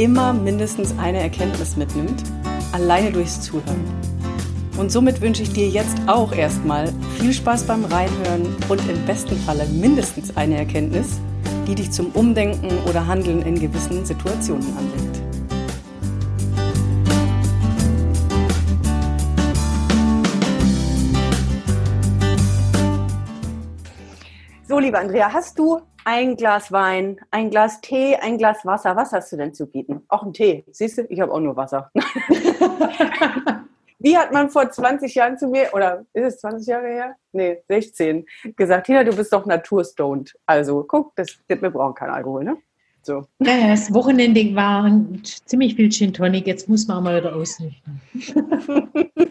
immer mindestens eine Erkenntnis mitnimmt, alleine durchs Zuhören. Und somit wünsche ich dir jetzt auch erstmal viel Spaß beim Reinhören und im besten Falle mindestens eine Erkenntnis, die dich zum Umdenken oder Handeln in gewissen Situationen anregt. Liebe Andrea, hast du ein Glas Wein, ein Glas Tee, ein Glas Wasser. Was hast du denn zu bieten? Auch ein Tee. Siehst du, ich habe auch nur Wasser. Wie hat man vor 20 Jahren zu mir, oder ist es 20 Jahre her? Nee, 16, gesagt, Tina, du bist doch naturstoned. Also, guck, das, wir brauchen keinen Alkohol, ne? So. Ja, das Wochenende war ziemlich viel Gin Tonic. Jetzt muss man mal wieder ausnüchtern.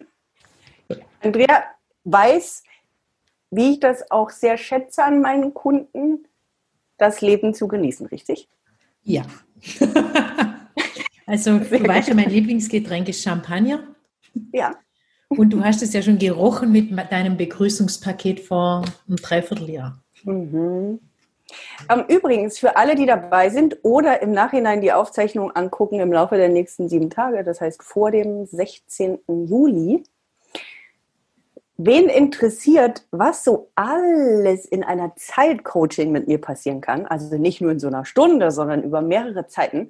Andrea weiß, wie ich das auch sehr schätze an meinen Kunden, das Leben zu genießen, richtig? Ja. also du weißt ja, mein Lieblingsgetränk ist Champagner. Ja. Und du hast es ja schon gerochen mit deinem Begrüßungspaket vor einem Dreivierteljahr. Mhm. Ähm, übrigens, für alle, die dabei sind oder im Nachhinein die Aufzeichnung angucken im Laufe der nächsten sieben Tage, das heißt vor dem 16. Juli, wen interessiert, was so alles in einer Zeitcoaching mit mir passieren kann, also nicht nur in so einer Stunde, sondern über mehrere Zeiten.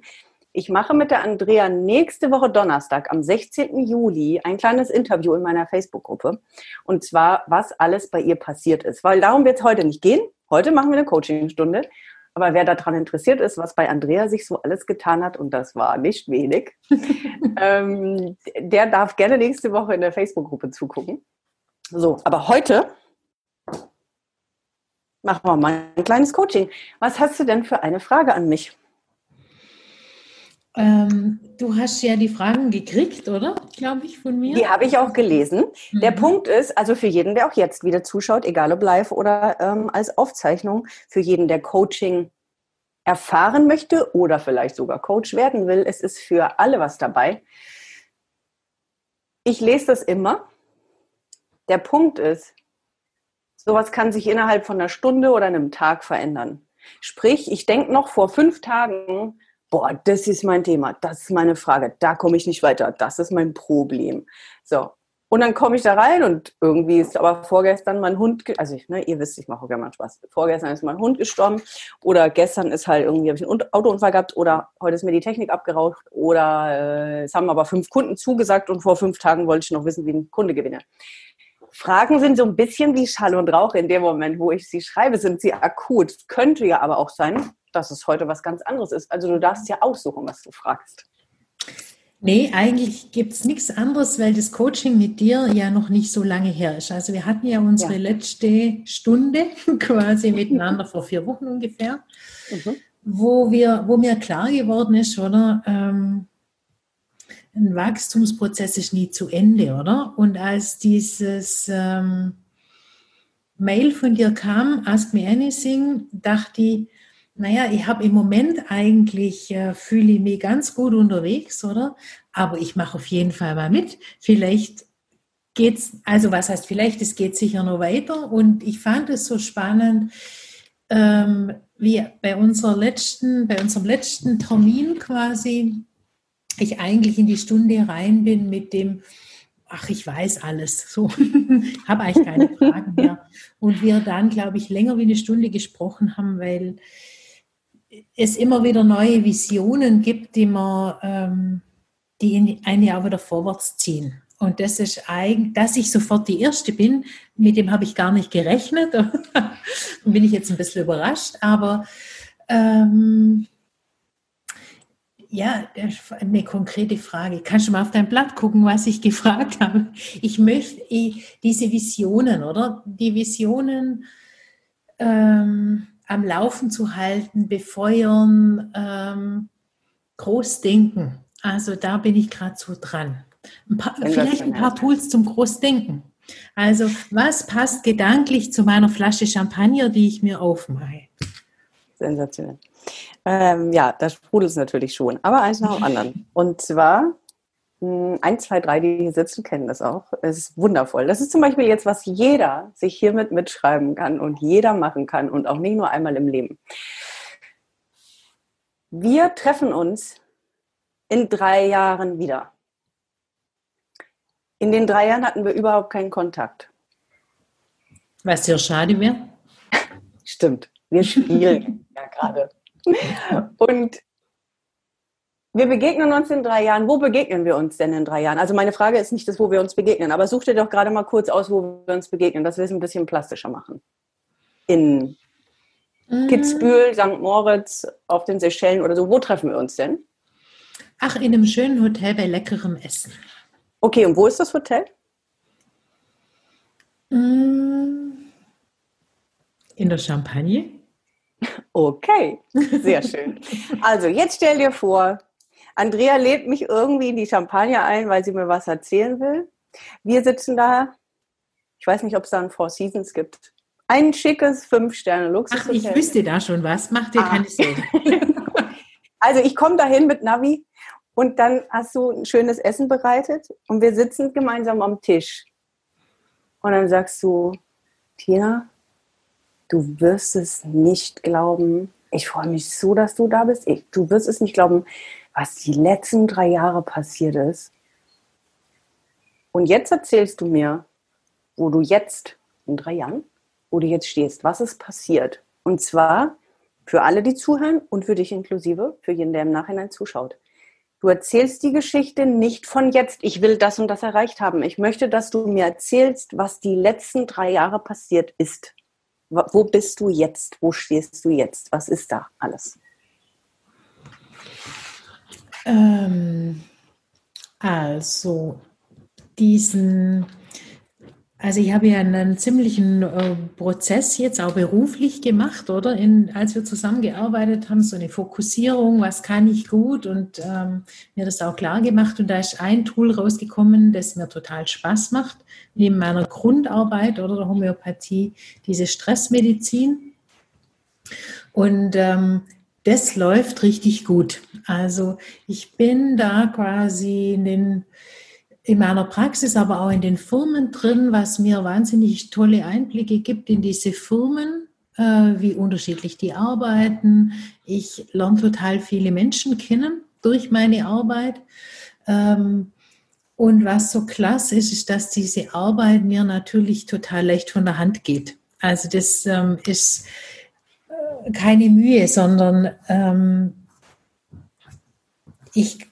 Ich mache mit der Andrea nächste Woche Donnerstag am 16. Juli ein kleines Interview in meiner Facebook-Gruppe. Und zwar, was alles bei ihr passiert ist. Weil darum wird es heute nicht gehen. Heute machen wir eine Coachingstunde. Aber wer daran interessiert ist, was bei Andrea sich so alles getan hat, und das war nicht wenig, ähm, der darf gerne nächste Woche in der Facebook-Gruppe zugucken. So, aber heute machen wir mal ein kleines Coaching. Was hast du denn für eine Frage an mich? Ähm, du hast ja die Fragen gekriegt, oder? Glaube ich, von mir. Die habe ich auch gelesen. Mhm. Der Punkt ist, also für jeden, der auch jetzt wieder zuschaut, egal ob live oder ähm, als Aufzeichnung, für jeden, der Coaching erfahren möchte oder vielleicht sogar Coach werden will, es ist für alle was dabei. Ich lese das immer der Punkt ist, sowas kann sich innerhalb von einer Stunde oder einem Tag verändern. Sprich, ich denke noch vor fünf Tagen, boah, das ist mein Thema, das ist meine Frage, da komme ich nicht weiter, das ist mein Problem. So, und dann komme ich da rein und irgendwie ist aber vorgestern mein Hund, also ne, ihr wisst, ich mache auch gerne mal Spaß. Vorgestern ist mein Hund gestorben oder gestern ist halt irgendwie, habe ich einen Autounfall gehabt oder heute ist mir die Technik abgeraucht oder äh, es haben aber fünf Kunden zugesagt und vor fünf Tagen wollte ich noch wissen, wie ein Kunde gewinne. Fragen sind so ein bisschen wie Schall und Rauch in dem Moment, wo ich sie schreibe, sind sie akut. Könnte ja aber auch sein, dass es heute was ganz anderes ist. Also du darfst ja aussuchen, was du fragst. Nee, eigentlich gibt es nichts anderes, weil das Coaching mit dir ja noch nicht so lange her ist. Also wir hatten ja unsere ja. letzte Stunde quasi miteinander vor vier Wochen ungefähr, mhm. wo, wir, wo mir klar geworden ist, oder? Ähm, ein Wachstumsprozess ist nie zu Ende, oder? Und als dieses ähm, Mail von dir kam, Ask Me Anything, dachte ich, naja, ich habe im Moment eigentlich, äh, fühle ich mich ganz gut unterwegs, oder? Aber ich mache auf jeden Fall mal mit. Vielleicht geht's, also was heißt vielleicht, es geht sicher noch weiter. Und ich fand es so spannend, ähm, wie bei unserer letzten, bei unserem letzten Termin quasi, ich eigentlich in die Stunde rein bin mit dem, ach, ich weiß alles, so, habe eigentlich keine Fragen mehr. Und wir dann, glaube ich, länger wie eine Stunde gesprochen haben, weil es immer wieder neue Visionen gibt, die man, ähm, die in ein Jahr wieder vorwärts ziehen. Und das ist eigentlich, dass ich sofort die Erste bin, mit dem habe ich gar nicht gerechnet. bin ich jetzt ein bisschen überrascht, aber ähm, ja, eine konkrete Frage. Kannst du mal auf dein Blatt gucken, was ich gefragt habe? Ich möchte diese Visionen, oder? Die Visionen ähm, am Laufen zu halten, befeuern, ähm, groß denken. Also da bin ich gerade so dran. Ein paar, vielleicht ein paar Tools zum Großdenken. Also was passt gedanklich zu meiner Flasche Champagner, die ich mir aufmache? Sensationell. Ähm, ja, das sprudelt es natürlich schon, aber eins nach dem anderen. Und zwar, mh, hm, eins, zwei, drei, die hier sitzen, kennen das auch. Es ist wundervoll. Das ist zum Beispiel jetzt, was jeder sich hiermit mitschreiben kann und jeder machen kann und auch nicht nur einmal im Leben. Wir treffen uns in drei Jahren wieder. In den drei Jahren hatten wir überhaupt keinen Kontakt. Was ja schade wäre. Stimmt. Wir spielen ja gerade. Und wir begegnen uns in drei Jahren. Wo begegnen wir uns denn in drei Jahren? Also meine Frage ist nicht das, wo wir uns begegnen, aber such dir doch gerade mal kurz aus, wo wir uns begegnen, dass wir es ein bisschen plastischer machen. In mhm. Kitzbühel, St. Moritz, auf den Seychellen oder so. Wo treffen wir uns denn? Ach, in einem schönen Hotel bei leckerem Essen. Okay, und wo ist das Hotel? Mm. In der Champagne. Okay, sehr schön. Also, jetzt stell dir vor, Andrea lädt mich irgendwie in die Champagne ein, weil sie mir was erzählen will. Wir sitzen da. Ich weiß nicht, ob es da ein Four Seasons gibt. Ein schickes Fünf-Sterne-Luxus. Ach, ich wüsste da schon was. Mach dir ah. keine Sorgen. also, ich komme dahin mit Navi und dann hast du ein schönes Essen bereitet und wir sitzen gemeinsam am Tisch. Und dann sagst du, Tina, du wirst es nicht glauben. Ich freue mich so, dass du da bist. Ich, du wirst es nicht glauben, was die letzten drei Jahre passiert ist. Und jetzt erzählst du mir, wo du jetzt in drei Jahren, wo du jetzt stehst, was ist passiert. Und zwar für alle, die zuhören und für dich inklusive, für jeden, der im Nachhinein zuschaut. Du erzählst die Geschichte nicht von jetzt, ich will das und das erreicht haben. Ich möchte, dass du mir erzählst, was die letzten drei Jahre passiert ist. Wo bist du jetzt? Wo stehst du jetzt? Was ist da alles? Ähm, also, diesen also ich habe ja einen ziemlichen äh, Prozess jetzt auch beruflich gemacht, oder? In, als wir zusammengearbeitet haben, so eine Fokussierung, was kann ich gut und ähm, mir das auch klar gemacht. Und da ist ein Tool rausgekommen, das mir total Spaß macht, neben meiner Grundarbeit oder der Homöopathie, diese Stressmedizin. Und ähm, das läuft richtig gut. Also ich bin da quasi in den in meiner Praxis, aber auch in den Firmen drin, was mir wahnsinnig tolle Einblicke gibt in diese Firmen, äh, wie unterschiedlich die arbeiten. Ich lerne total viele Menschen kennen durch meine Arbeit. Ähm, und was so klasse ist, ist, dass diese Arbeit mir natürlich total leicht von der Hand geht. Also das ähm, ist äh, keine Mühe, sondern ähm, ich,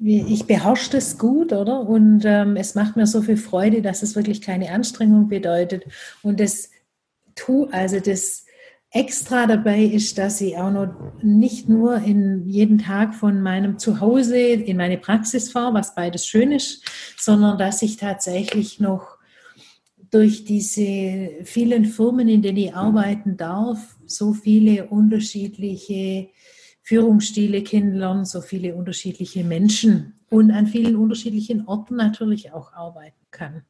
ich beherrsche das gut, oder? Und ähm, es macht mir so viel Freude, dass es wirklich keine Anstrengung bedeutet. Und das tu, also das Extra dabei ist, dass ich auch noch nicht nur in jeden Tag von meinem Zuhause in meine Praxis fahre, was beides schön ist, sondern dass ich tatsächlich noch durch diese vielen Firmen, in denen ich arbeiten darf, so viele unterschiedliche Führungsstile kennenlernen, so viele unterschiedliche Menschen und an vielen unterschiedlichen Orten natürlich auch arbeiten kann.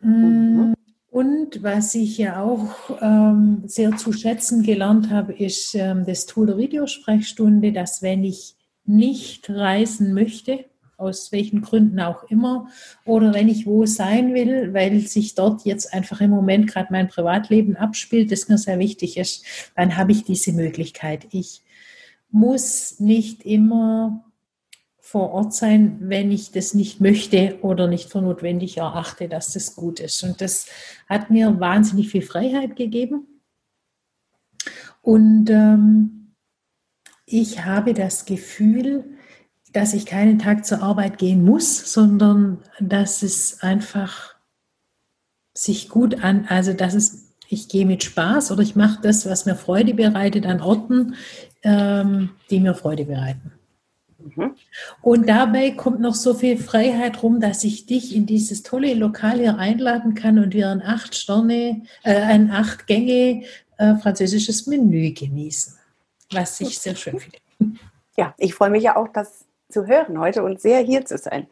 Mhm. Und was ich ja auch ähm, sehr zu schätzen gelernt habe, ist ähm, das Tool der Videosprechstunde, dass wenn ich nicht reisen möchte, aus welchen Gründen auch immer, oder wenn ich wo sein will, weil sich dort jetzt einfach im Moment gerade mein Privatleben abspielt, das mir sehr wichtig ist, dann habe ich diese Möglichkeit. Ich muss nicht immer vor Ort sein, wenn ich das nicht möchte oder nicht für notwendig erachte, dass das gut ist. Und das hat mir wahnsinnig viel Freiheit gegeben. Und ähm, ich habe das Gefühl, dass ich keinen Tag zur Arbeit gehen muss, sondern dass es einfach sich gut an, also dass es, ich gehe mit Spaß oder ich mache das, was mir Freude bereitet an Orten, ähm, die mir Freude bereiten. Mhm. Und dabei kommt noch so viel Freiheit rum, dass ich dich in dieses tolle Lokal hier einladen kann und wir ein acht Sterne, äh, ein acht Gänge äh, französisches Menü genießen, was ich sehr schön finde. Ja, ich freue mich ja auch, das zu hören heute und sehr hier zu sein.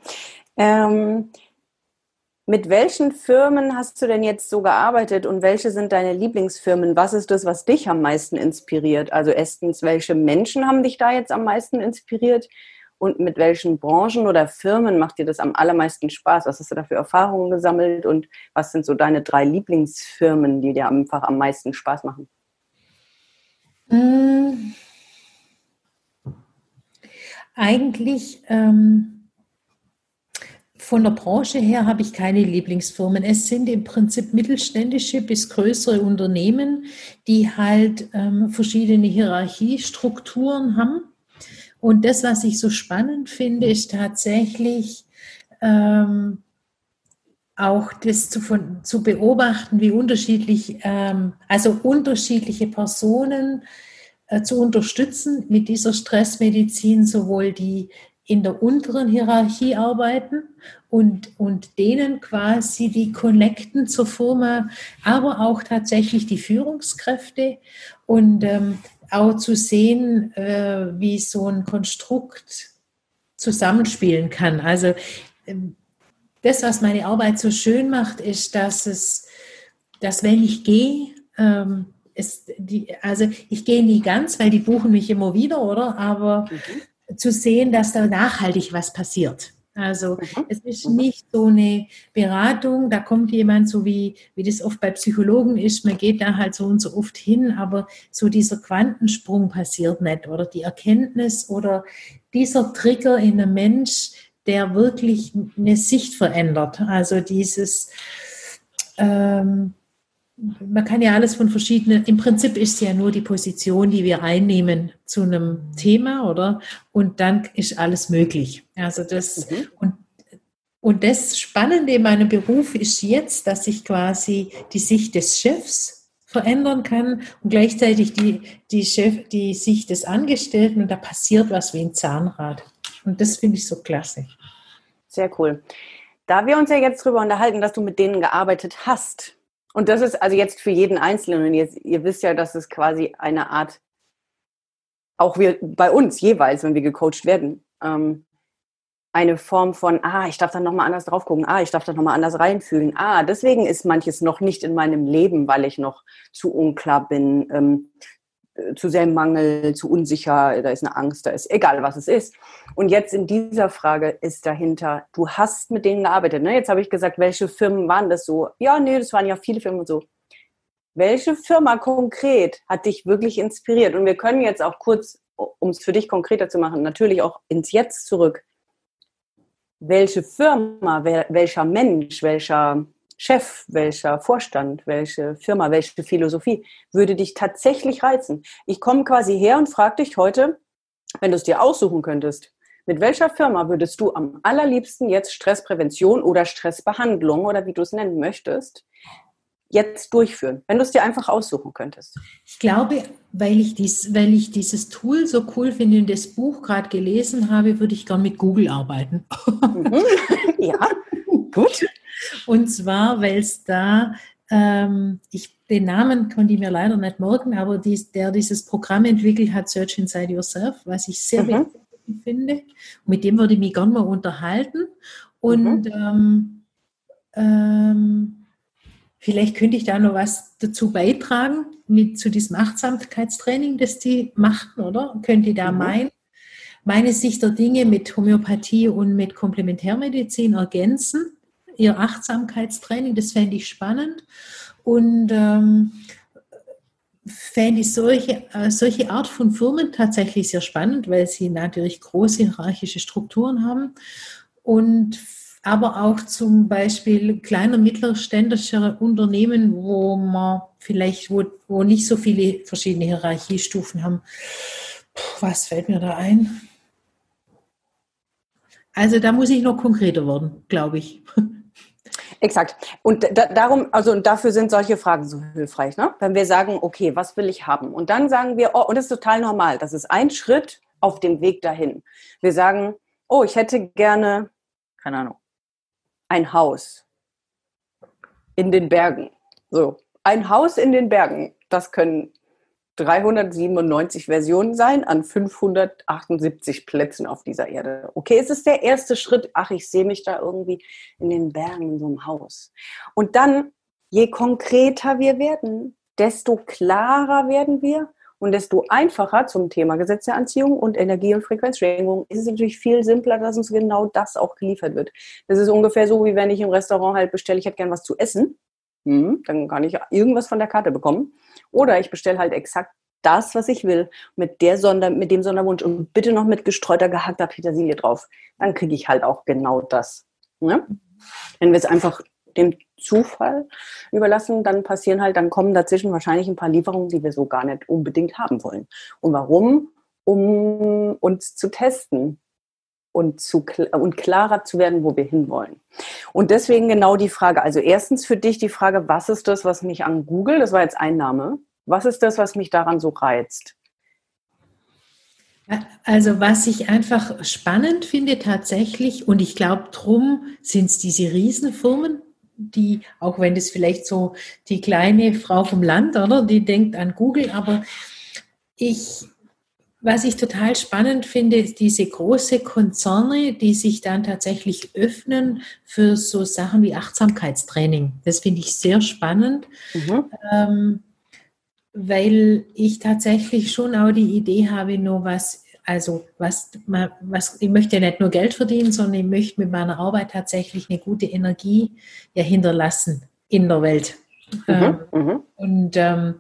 Ähm, mit welchen Firmen hast du denn jetzt so gearbeitet und welche sind deine Lieblingsfirmen? Was ist das, was dich am meisten inspiriert? Also erstens, welche Menschen haben dich da jetzt am meisten inspiriert? Und mit welchen Branchen oder Firmen macht dir das am allermeisten Spaß? Was hast du da für Erfahrungen gesammelt und was sind so deine drei Lieblingsfirmen, die dir einfach am meisten Spaß machen? Hm. Eigentlich ähm, von der Branche her habe ich keine Lieblingsfirmen. Es sind im Prinzip mittelständische bis größere Unternehmen, die halt ähm, verschiedene Hierarchiestrukturen haben und das, was ich so spannend finde, ist tatsächlich ähm, auch das zu, von, zu beobachten, wie unterschiedlich, ähm, also unterschiedliche Personen zu unterstützen mit dieser Stressmedizin, sowohl die in der unteren Hierarchie arbeiten und, und denen quasi die connecten zur Firma, aber auch tatsächlich die Führungskräfte. Und ähm, auch zu sehen, äh, wie so ein Konstrukt zusammenspielen kann. Also ähm, das, was meine Arbeit so schön macht, ist, dass es, dass wenn ich gehe, ähm, ist die, also ich gehe nie ganz, weil die buchen mich immer wieder, oder? Aber mhm. zu sehen, dass da nachhaltig was passiert. Also mhm. es ist mhm. nicht so eine Beratung, da kommt jemand, so wie, wie das oft bei Psychologen ist, man geht da halt so und so oft hin, aber so dieser Quantensprung passiert nicht oder die Erkenntnis oder dieser Trigger in einem Mensch, der wirklich eine Sicht verändert. Also dieses, ähm, man kann ja alles von verschiedenen, im Prinzip ist es ja nur die Position, die wir einnehmen zu einem Thema, oder? Und dann ist alles möglich. Also das, mhm. und, und das Spannende in meinem Beruf ist jetzt, dass ich quasi die Sicht des Chefs verändern kann und gleichzeitig die, die, Chef, die Sicht des Angestellten und da passiert was wie ein Zahnrad. Und das finde ich so klasse. Sehr cool. Da wir uns ja jetzt darüber unterhalten, dass du mit denen gearbeitet hast, und das ist also jetzt für jeden Einzelnen, und ihr, wisst ja, dass es quasi eine Art, auch wir bei uns jeweils, wenn wir gecoacht werden, ähm, eine Form von, ah, ich darf dann nochmal anders drauf gucken, ah, ich darf da nochmal anders reinfühlen, ah, deswegen ist manches noch nicht in meinem Leben, weil ich noch zu unklar bin, ähm, äh, zu sehr im Mangel, zu unsicher, da ist eine Angst, da ist egal, was es ist. Und jetzt in dieser Frage ist dahinter, du hast mit denen gearbeitet. Ne? Jetzt habe ich gesagt, welche Firmen waren das so? Ja, nee, das waren ja viele Firmen und so. Welche Firma konkret hat dich wirklich inspiriert? Und wir können jetzt auch kurz, um es für dich konkreter zu machen, natürlich auch ins Jetzt zurück. Welche Firma, welcher Mensch, welcher Chef, welcher Vorstand, welche Firma, welche Philosophie würde dich tatsächlich reizen? Ich komme quasi her und frage dich heute, wenn du es dir aussuchen könntest, mit welcher Firma würdest du am allerliebsten jetzt Stressprävention oder Stressbehandlung oder wie du es nennen möchtest, jetzt durchführen, wenn du es dir einfach aussuchen könntest? Ich glaube, weil ich, dies, weil ich dieses Tool so cool finde und das Buch gerade gelesen habe, würde ich gern mit Google arbeiten. Mhm. Ja, gut. Und zwar, weil es da, ähm, ich, den Namen konnte ich mir leider nicht merken, aber dies, der dieses Programm entwickelt hat, Search Inside Yourself, was ich sehr mhm. wichtig finde. Und mit dem würde ich mich gerne mal unterhalten. Und mhm. ähm, ähm, Vielleicht könnte ich da noch was dazu beitragen, mit zu diesem Achtsamkeitstraining, das die machten, oder? Könnt ihr da mhm. mein, meine Sicht der Dinge mit Homöopathie und mit Komplementärmedizin ergänzen? Ihr Achtsamkeitstraining. Das fände ich spannend. Und ähm, fände ich solche, äh, solche Art von Firmen tatsächlich sehr spannend, weil sie natürlich große hierarchische Strukturen haben. Und aber auch zum Beispiel kleiner, mittelständische Unternehmen, wo man vielleicht, wo, wo nicht so viele verschiedene Hierarchiestufen haben. Puh, was fällt mir da ein? Also da muss ich noch konkreter werden, glaube ich. Exakt. Und da, darum, also und dafür sind solche Fragen so hilfreich, ne? Wenn wir sagen, okay, was will ich haben? Und dann sagen wir, oh, und das ist total normal. Das ist ein Schritt auf dem Weg dahin. Wir sagen, oh, ich hätte gerne, keine Ahnung, ein Haus in den Bergen. So, ein Haus in den Bergen. Das können 397 Versionen sein an 578 Plätzen auf dieser Erde. Okay, es ist der erste Schritt. Ach, ich sehe mich da irgendwie in den Bergen in so einem Haus. Und dann, je konkreter wir werden, desto klarer werden wir und desto einfacher zum Thema Gesetz der Anziehung und Energie- und Frequenzschwingung ist es natürlich viel simpler, dass uns genau das auch geliefert wird. Das ist ungefähr so, wie wenn ich im Restaurant halt bestelle, ich hätte gern was zu essen. Hm, dann kann ich irgendwas von der Karte bekommen. Oder ich bestelle halt exakt das, was ich will, mit, der Sonder, mit dem Sonderwunsch und bitte noch mit gestreuter, gehackter Petersilie drauf. Dann kriege ich halt auch genau das. Ne? Wenn wir es einfach dem Zufall überlassen, dann passieren halt, dann kommen dazwischen wahrscheinlich ein paar Lieferungen, die wir so gar nicht unbedingt haben wollen. Und warum? Um uns zu testen und, zu, und klarer zu werden, wo wir hinwollen. Und deswegen genau die Frage. Also erstens für dich die Frage, was ist das, was mich an Google, das war jetzt ein Name, was ist das, was mich daran so reizt? Also was ich einfach spannend finde tatsächlich, und ich glaube, drum sind es diese Riesenfirmen, die, auch wenn das vielleicht so die kleine Frau vom Land, oder, die denkt an Google, aber ich, was ich total spannend finde, ist diese große Konzerne, die sich dann tatsächlich öffnen für so Sachen wie Achtsamkeitstraining. Das finde ich sehr spannend. Mhm. Ähm, weil ich tatsächlich schon auch die Idee habe, nur was, also was, was, ich möchte ja nicht nur Geld verdienen, sondern ich möchte mit meiner Arbeit tatsächlich eine gute Energie ja hinterlassen in der Welt. Mhm, ähm, mhm. und ähm,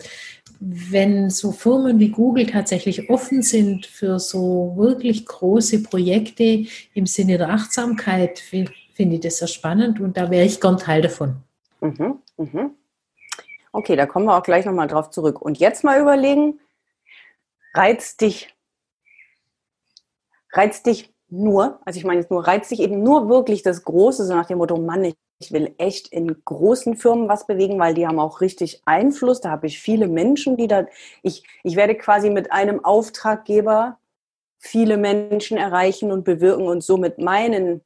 wenn so Firmen wie Google tatsächlich offen sind für so wirklich große Projekte im Sinne der Achtsamkeit, finde find ich das sehr spannend und da wäre ich gern Teil davon. Mhm, mhm. Okay, da kommen wir auch gleich nochmal drauf zurück. Und jetzt mal überlegen, reizt dich, reizt dich nur, also ich meine jetzt nur, reizt dich eben nur wirklich das Große, so nach dem Motto, Mann, ich will echt in großen Firmen was bewegen, weil die haben auch richtig Einfluss. Da habe ich viele Menschen, die da, ich, ich werde quasi mit einem Auftraggeber viele Menschen erreichen und bewirken und somit meinen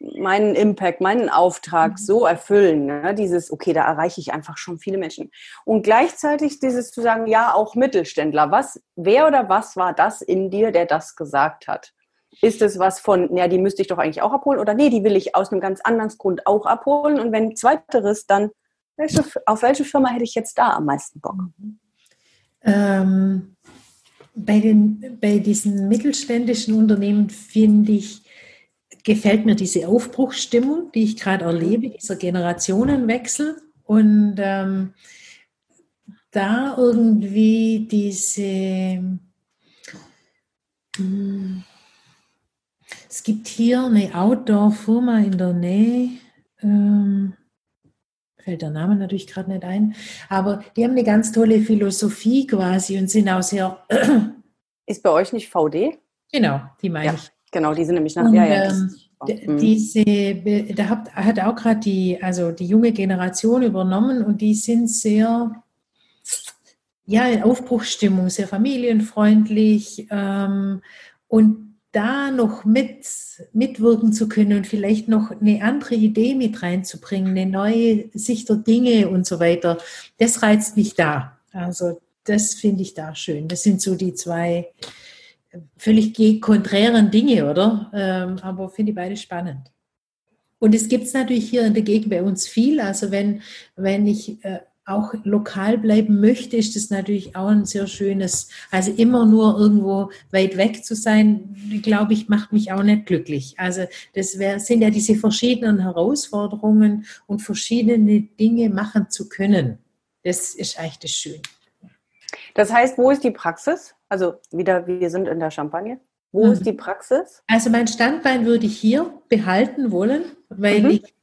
meinen Impact, meinen Auftrag mhm. so erfüllen. Ne? Dieses, okay, da erreiche ich einfach schon viele Menschen. Und gleichzeitig dieses zu sagen, ja, auch Mittelständler. Was, wer oder was war das in dir, der das gesagt hat? Ist es was von, ja, die müsste ich doch eigentlich auch abholen? Oder nee, die will ich aus einem ganz anderen Grund auch abholen? Und wenn zweiteres, dann welche, auf welche Firma hätte ich jetzt da am meisten Bock? Mhm. Ähm, bei, den, bei diesen mittelständischen Unternehmen finde ich, gefällt mir diese Aufbruchsstimmung, die ich gerade erlebe, dieser Generationenwechsel und ähm, da irgendwie diese, hm, es gibt hier eine Outdoor-Firma in der Nähe, ähm, fällt der Name natürlich gerade nicht ein, aber die haben eine ganz tolle Philosophie quasi und sind auch sehr. Ist bei euch nicht VD? Genau, die meine ja. ich. Genau, die sind nämlich nach. Und, ja, ja, ähm, diese, da hat, hat auch gerade die, also die junge Generation übernommen und die sind sehr, ja, in Aufbruchsstimmung, sehr familienfreundlich ähm, und da noch mit, mitwirken zu können und vielleicht noch eine andere Idee mit reinzubringen, eine neue Sicht der Dinge und so weiter, das reizt mich da. Also das finde ich da schön. Das sind so die zwei völlig konträren Dinge, oder? Ähm, aber finde ich beide spannend. Und es gibt es natürlich hier in der Gegend bei uns viel. Also wenn, wenn ich äh, auch lokal bleiben möchte, ist das natürlich auch ein sehr schönes, also immer nur irgendwo weit weg zu sein, glaube ich, macht mich auch nicht glücklich. Also das wär, sind ja diese verschiedenen Herausforderungen und verschiedene Dinge machen zu können. Das ist eigentlich das Schöne. Das heißt, wo ist die Praxis? Also wieder, wir sind in der Champagne. Wo mhm. ist die Praxis? Also mein Standbein würde ich hier behalten wollen, weil mhm. ich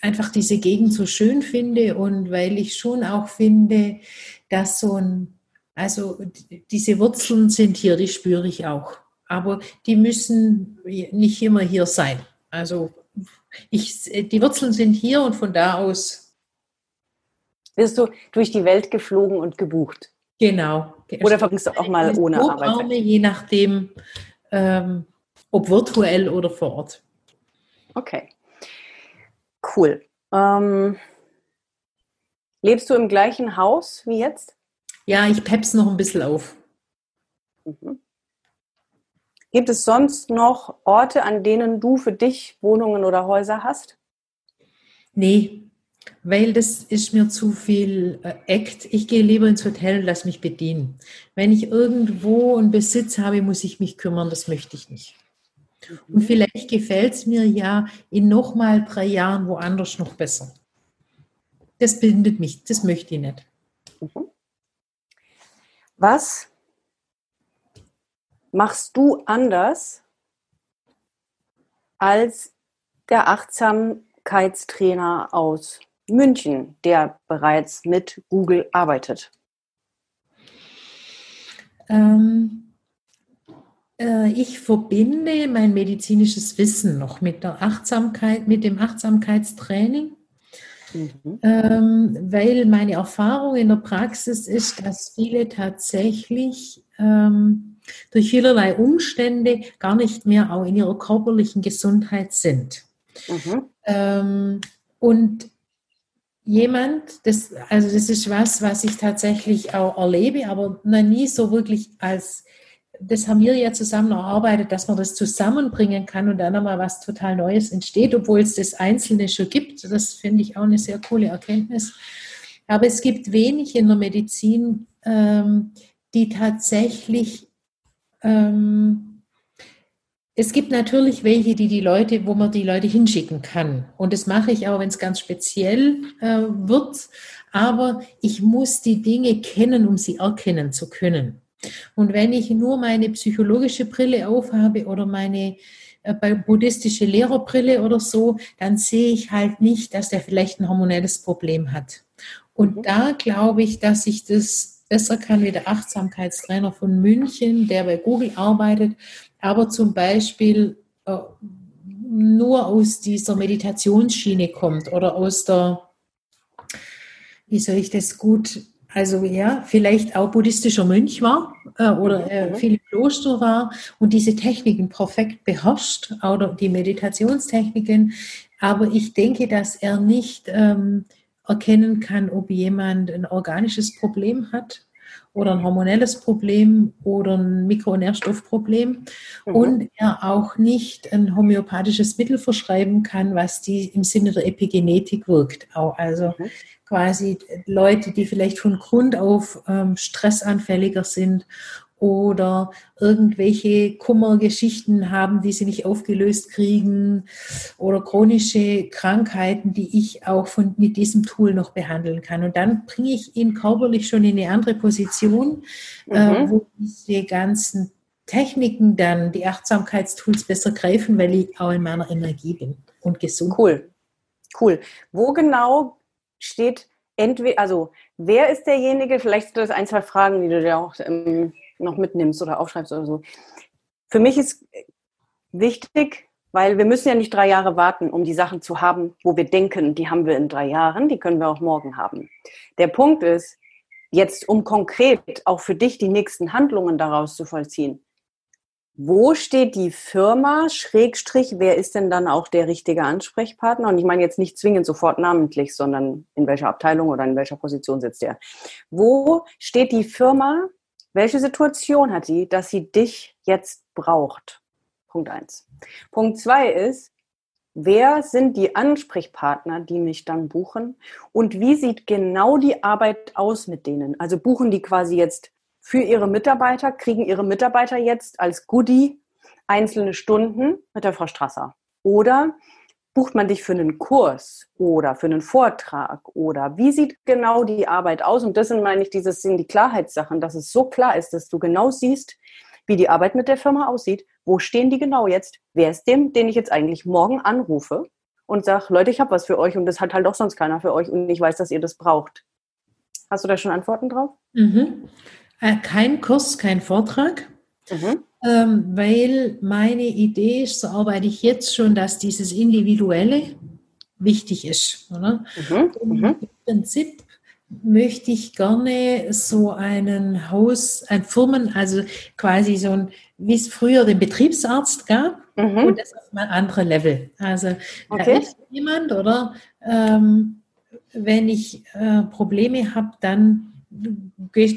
einfach diese Gegend so schön finde und weil ich schon auch finde, dass so ein, also diese Wurzeln sind hier, die spüre ich auch. Aber die müssen nicht immer hier sein. Also ich, die Wurzeln sind hier und von da aus. Wirst du durch die Welt geflogen und gebucht? Genau. Oder verbringst du auch mal ohne Arbeit? Je nachdem, ähm, ob virtuell oder vor Ort. Okay. Cool. Ähm, lebst du im gleichen Haus wie jetzt? Ja, ich pepp's noch ein bisschen auf. Mhm. Gibt es sonst noch Orte, an denen du für dich Wohnungen oder Häuser hast? Nee, weil das ist mir zu viel äh, Act. Ich gehe lieber ins Hotel und lass mich bedienen. Wenn ich irgendwo einen Besitz habe, muss ich mich kümmern, das möchte ich nicht. Mhm. Und vielleicht gefällt es mir ja in nochmal drei Jahren woanders noch besser. Das bindet mich, das möchte ich nicht. Mhm. Was machst du anders als der Achtsamkeitstrainer aus München, der bereits mit Google arbeitet? Ähm, äh, ich verbinde mein medizinisches Wissen noch mit der Achtsamkeit, mit dem Achtsamkeitstraining. Mhm. Ähm, weil meine Erfahrung in der Praxis ist, dass viele tatsächlich ähm, durch vielerlei Umstände gar nicht mehr auch in ihrer körperlichen Gesundheit sind. Mhm. Ähm, und jemand, das, also das ist was, was ich tatsächlich auch erlebe, aber noch nie so wirklich als, das haben wir ja zusammen erarbeitet, dass man das zusammenbringen kann und dann nochmal was total Neues entsteht, obwohl es das Einzelne schon gibt. Das finde ich auch eine sehr coole Erkenntnis. Aber es gibt wenig in der Medizin, ähm, die tatsächlich ähm, es gibt natürlich welche, die die Leute, wo man die Leute hinschicken kann. Und das mache ich auch, wenn es ganz speziell äh, wird. Aber ich muss die Dinge kennen, um sie erkennen zu können. Und wenn ich nur meine psychologische Brille aufhabe oder meine äh, buddhistische Lehrerbrille oder so, dann sehe ich halt nicht, dass der vielleicht ein hormonelles Problem hat. Und mhm. da glaube ich, dass ich das besser kann wie der Achtsamkeitstrainer von München, der bei Google arbeitet, aber zum Beispiel äh, nur aus dieser Meditationsschiene kommt oder aus der, wie soll ich das gut, also ja, vielleicht auch buddhistischer Mönch war äh, oder äh, mhm. viel Kloster war und diese Techniken perfekt beherrscht oder die Meditationstechniken. Aber ich denke, dass er nicht ähm, erkennen kann, ob jemand ein organisches Problem hat oder ein hormonelles Problem oder ein Mikronährstoffproblem mhm. und er auch nicht ein homöopathisches Mittel verschreiben kann, was die im Sinne der Epigenetik wirkt. Auch also mhm. quasi Leute, die vielleicht von Grund auf ähm, stressanfälliger sind oder irgendwelche Kummergeschichten haben, die sie nicht aufgelöst kriegen oder chronische Krankheiten, die ich auch von, mit diesem Tool noch behandeln kann. Und dann bringe ich ihn körperlich schon in eine andere Position, äh, mhm. äh, wo diese ganzen Techniken dann, die Achtsamkeitstools besser greifen, weil ich auch in meiner Energie bin und gesund. Cool, cool. Wo genau steht entweder, also wer ist derjenige, vielleicht sind das ein, zwei Fragen, die du dir auch ähm, noch mitnimmst oder aufschreibst oder so. Für mich ist wichtig, weil wir müssen ja nicht drei Jahre warten, um die Sachen zu haben, wo wir denken, die haben wir in drei Jahren, die können wir auch morgen haben. Der Punkt ist, jetzt um konkret auch für dich die nächsten Handlungen daraus zu vollziehen. Wo steht die Firma, Schrägstrich, wer ist denn dann auch der richtige Ansprechpartner? Und ich meine jetzt nicht zwingend sofort namentlich, sondern in welcher Abteilung oder in welcher Position sitzt der? Wo steht die Firma welche Situation hat sie, dass sie dich jetzt braucht? Punkt eins. Punkt zwei ist, wer sind die Ansprechpartner, die mich dann buchen? Und wie sieht genau die Arbeit aus mit denen? Also buchen die quasi jetzt für ihre Mitarbeiter, kriegen ihre Mitarbeiter jetzt als Goodie einzelne Stunden mit der Frau Strasser? Oder bucht man dich für einen Kurs oder für einen Vortrag oder wie sieht genau die Arbeit aus? Und das sind, meine ich, dieses sind die Klarheitssachen, dass es so klar ist, dass du genau siehst, wie die Arbeit mit der Firma aussieht. Wo stehen die genau jetzt? Wer ist dem, den ich jetzt eigentlich morgen anrufe und sage, Leute, ich habe was für euch und das hat halt auch sonst keiner für euch und ich weiß, dass ihr das braucht. Hast du da schon Antworten drauf? Mhm. Äh, kein Kurs, kein Vortrag. Mhm. Ähm, weil meine Idee ist, so arbeite ich jetzt schon, dass dieses Individuelle wichtig ist. Oder? Mhm. Mhm. Im Prinzip möchte ich gerne so einen Haus, ein Firmen, also quasi so ein, wie es früher den Betriebsarzt gab, mhm. und das auf ein anderes Level. Also okay. da ist jemand, oder? Ähm, wenn ich äh, Probleme habe, dann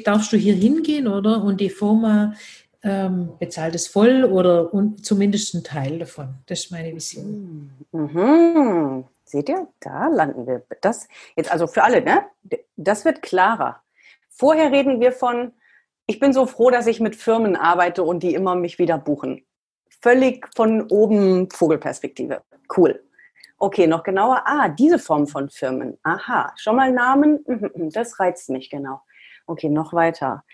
darfst du hier hingehen, oder? Und die Firma ähm, bezahlt es voll oder und zumindest einen Teil davon. Das ist meine Vision. Mhm. Seht ihr, da landen wir. Das jetzt also für alle, ne? Das wird klarer. Vorher reden wir von, ich bin so froh, dass ich mit Firmen arbeite und die immer mich wieder buchen. Völlig von oben Vogelperspektive. Cool. Okay, noch genauer. Ah, diese Form von Firmen. Aha, schon mal Namen. Mhm, mhm, das reizt mich genau. Okay, noch weiter.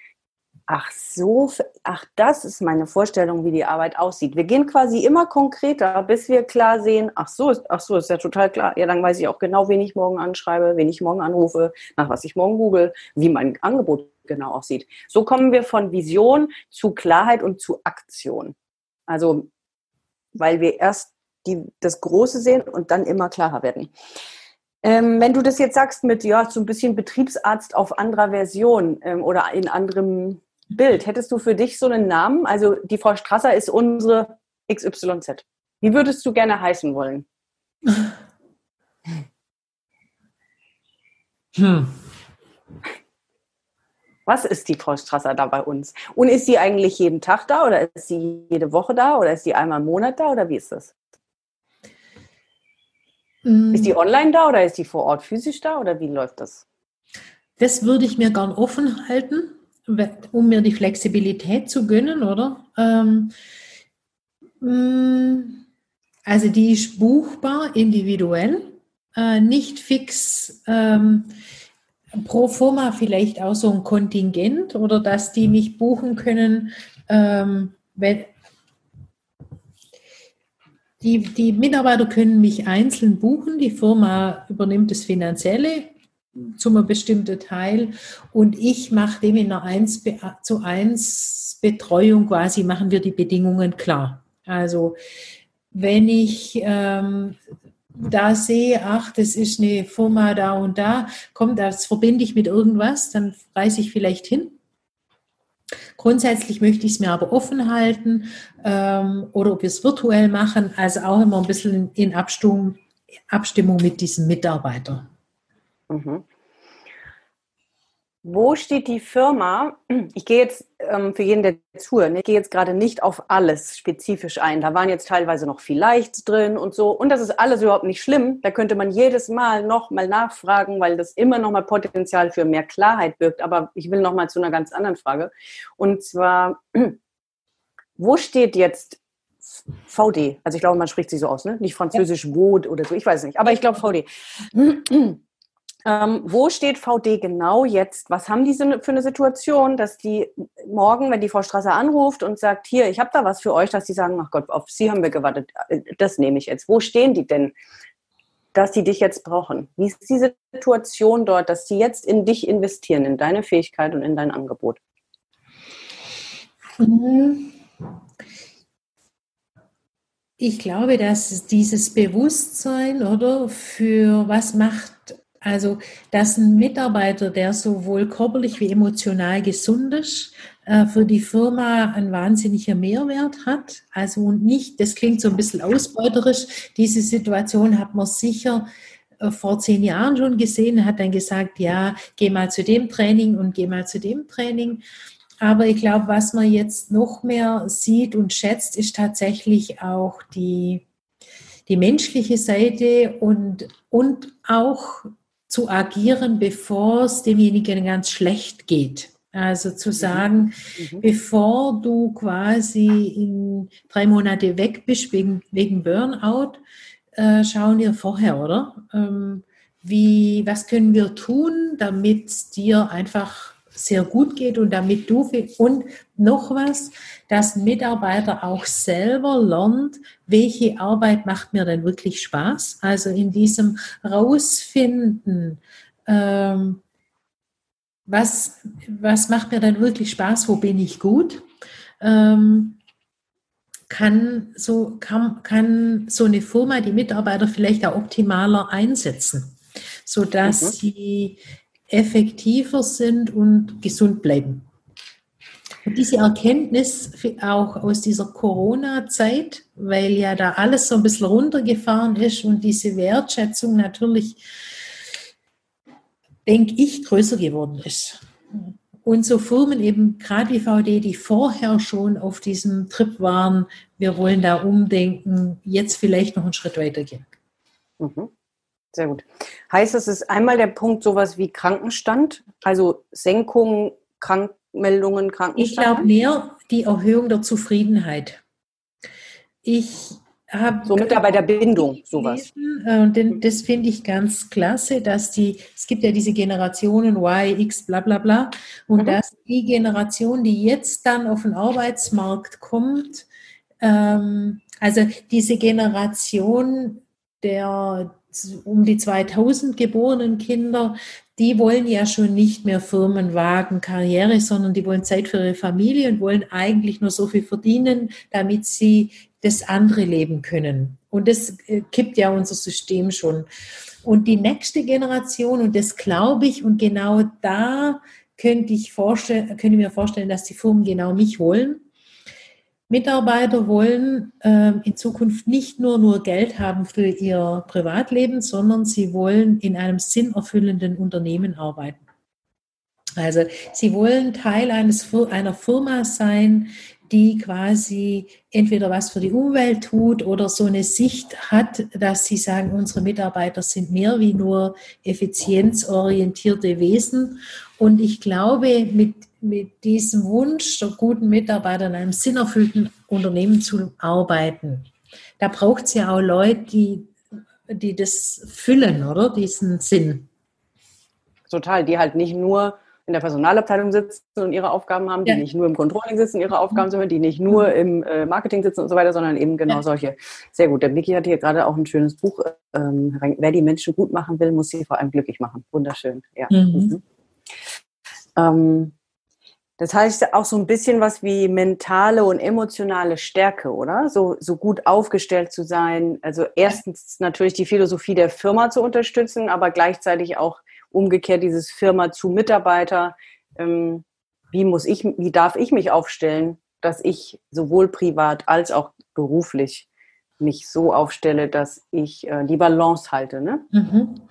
Ach so, ach, das ist meine Vorstellung, wie die Arbeit aussieht. Wir gehen quasi immer konkreter, bis wir klar sehen, ach so, ach so, ist ja total klar. Ja, dann weiß ich auch genau, wen ich morgen anschreibe, wen ich morgen anrufe, nach was ich morgen google, wie mein Angebot genau aussieht. So kommen wir von Vision zu Klarheit und zu Aktion. Also, weil wir erst die, das Große sehen und dann immer klarer werden. Ähm, wenn du das jetzt sagst mit, ja, so ein bisschen Betriebsarzt auf anderer Version ähm, oder in anderem Bild, hättest du für dich so einen Namen? Also die Frau Strasser ist unsere XYZ. Wie würdest du gerne heißen wollen? Hm. Was ist die Frau Strasser da bei uns? Und ist sie eigentlich jeden Tag da oder ist sie jede Woche da oder ist sie einmal im Monat da oder wie ist das? Mm. Ist die online da oder ist die vor Ort physisch da oder wie läuft das? Das würde ich mir gern offen halten um mir die Flexibilität zu gönnen, oder? Ähm, mm, also die ist buchbar, individuell, äh, nicht fix ähm, pro forma vielleicht auch so ein Kontingent oder dass die mich buchen können, ähm, wenn, die, die Mitarbeiter können mich einzeln buchen, die Firma übernimmt das Finanzielle zu einem bestimmten Teil und ich mache dem in einer 1 zu 1 Betreuung quasi, machen wir die Bedingungen klar. Also wenn ich ähm, da sehe, ach, das ist eine Firma da und da, kommt, das verbinde ich mit irgendwas, dann reise ich vielleicht hin. Grundsätzlich möchte ich es mir aber offen halten ähm, oder ob wir es virtuell machen, also auch immer ein bisschen in Abstimmung, Abstimmung mit diesem Mitarbeiter. Mhm. Wo steht die Firma? Ich gehe jetzt ähm, für jeden, der zuhört, ich gehe jetzt gerade nicht auf alles spezifisch ein. Da waren jetzt teilweise noch vielleicht drin und so. Und das ist alles überhaupt nicht schlimm. Da könnte man jedes Mal noch mal nachfragen, weil das immer noch mal Potenzial für mehr Klarheit birgt. Aber ich will noch mal zu einer ganz anderen Frage. Und zwar, wo steht jetzt VD? Also ich glaube, man spricht sie so aus, ne? Nicht französisch ja. Wod oder so. Ich weiß nicht. Aber ich glaube VD. Ähm, wo steht VD genau jetzt? Was haben die für eine Situation, dass die morgen, wenn die Frau Strasser anruft und sagt, hier, ich habe da was für euch, dass die sagen, ach Gott, auf Sie haben wir gewartet, äh, das nehme ich jetzt. Wo stehen die denn, dass die dich jetzt brauchen? Wie ist die Situation dort, dass die jetzt in dich investieren, in deine Fähigkeit und in dein Angebot? Mhm. Ich glaube, dass dieses Bewusstsein oder für was macht also, dass ein Mitarbeiter, der sowohl körperlich wie emotional gesund ist, äh, für die Firma ein wahnsinniger Mehrwert hat. Also nicht, das klingt so ein bisschen ausbeuterisch, diese Situation hat man sicher äh, vor zehn Jahren schon gesehen, hat dann gesagt, ja, geh mal zu dem Training und geh mal zu dem Training. Aber ich glaube, was man jetzt noch mehr sieht und schätzt, ist tatsächlich auch die, die menschliche Seite und, und auch zu agieren, bevor es demjenigen ganz schlecht geht. Also zu mhm. sagen, mhm. bevor du quasi in drei Monate weg bist wegen, wegen Burnout, äh, schauen wir vorher, oder? Ähm, wie, was können wir tun, damit dir einfach sehr gut geht und damit du und noch was, dass Mitarbeiter auch selber lernt, welche Arbeit macht mir denn wirklich Spaß. Also in diesem rausfinden, ähm, was, was macht mir denn wirklich Spaß, wo bin ich gut, ähm, kann so, kann, kann so eine Firma die Mitarbeiter vielleicht auch optimaler einsetzen, sodass mhm. sie effektiver sind und gesund bleiben. Und diese Erkenntnis auch aus dieser Corona-Zeit, weil ja da alles so ein bisschen runtergefahren ist und diese Wertschätzung natürlich, denke ich, größer geworden ist. Und so Firmen eben, gerade wie VD, die vorher schon auf diesem Trip waren, wir wollen da umdenken, jetzt vielleicht noch einen Schritt weitergehen. Mhm. Sehr gut. Heißt das, ist einmal der Punkt sowas wie Krankenstand, also Senkung, Krankmeldungen, Krankenstand? Ich glaube mehr die Erhöhung der Zufriedenheit. Ich habe so Mitarbeiterbindung, sowas. Äh, und das finde ich ganz klasse, dass die, es gibt ja diese Generationen Y, X, bla bla bla, und mhm. dass die Generation, die jetzt dann auf den Arbeitsmarkt kommt, ähm, also diese Generation der um die 2000 geborenen Kinder, die wollen ja schon nicht mehr Firmenwagen, Karriere, sondern die wollen Zeit für ihre Familie und wollen eigentlich nur so viel verdienen, damit sie das andere leben können. Und das äh, kippt ja unser System schon. Und die nächste Generation, und das glaube ich, und genau da könnte ich, könnte ich mir vorstellen, dass die Firmen genau mich wollen. Mitarbeiter wollen äh, in Zukunft nicht nur nur Geld haben für ihr Privatleben, sondern sie wollen in einem sinnerfüllenden Unternehmen arbeiten. Also sie wollen Teil eines, einer Firma sein, die quasi entweder was für die Umwelt tut oder so eine Sicht hat, dass sie sagen, unsere Mitarbeiter sind mehr wie nur effizienzorientierte Wesen. Und ich glaube, mit, mit diesem Wunsch der guten Mitarbeiter in einem sinnerfüllten Unternehmen zu arbeiten, da braucht es ja auch Leute, die, die das füllen, oder? Diesen Sinn. Total, die halt nicht nur in der Personalabteilung sitzen und ihre Aufgaben haben, die ja. nicht nur im Controlling sitzen, ihre Aufgaben sind, die nicht nur im äh, Marketing sitzen und so weiter, sondern eben genau ja. solche. Sehr gut. Der Vicky hat hier gerade auch ein schönes Buch. Ähm, wer die Menschen gut machen will, muss sie vor allem glücklich machen. Wunderschön. Ja. Mhm. Mhm. Ähm, das heißt auch so ein bisschen was wie mentale und emotionale Stärke, oder? So, so gut aufgestellt zu sein. Also erstens natürlich die Philosophie der Firma zu unterstützen, aber gleichzeitig auch umgekehrt dieses Firma zu Mitarbeiter. Ähm, wie muss ich, wie darf ich mich aufstellen, dass ich sowohl privat als auch beruflich mich so aufstelle, dass ich äh, die Balance halte, ne? Mhm.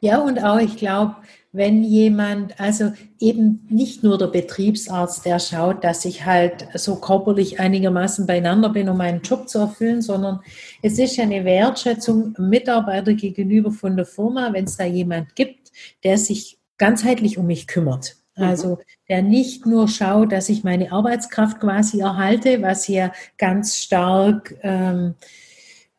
Ja, und auch, ich glaube, wenn jemand, also eben nicht nur der Betriebsarzt, der schaut, dass ich halt so körperlich einigermaßen beieinander bin, um meinen Job zu erfüllen, sondern es ist eine Wertschätzung Mitarbeiter gegenüber von der Firma, wenn es da jemand gibt, der sich ganzheitlich um mich kümmert. Mhm. Also der nicht nur schaut, dass ich meine Arbeitskraft quasi erhalte, was ja ganz stark ähm,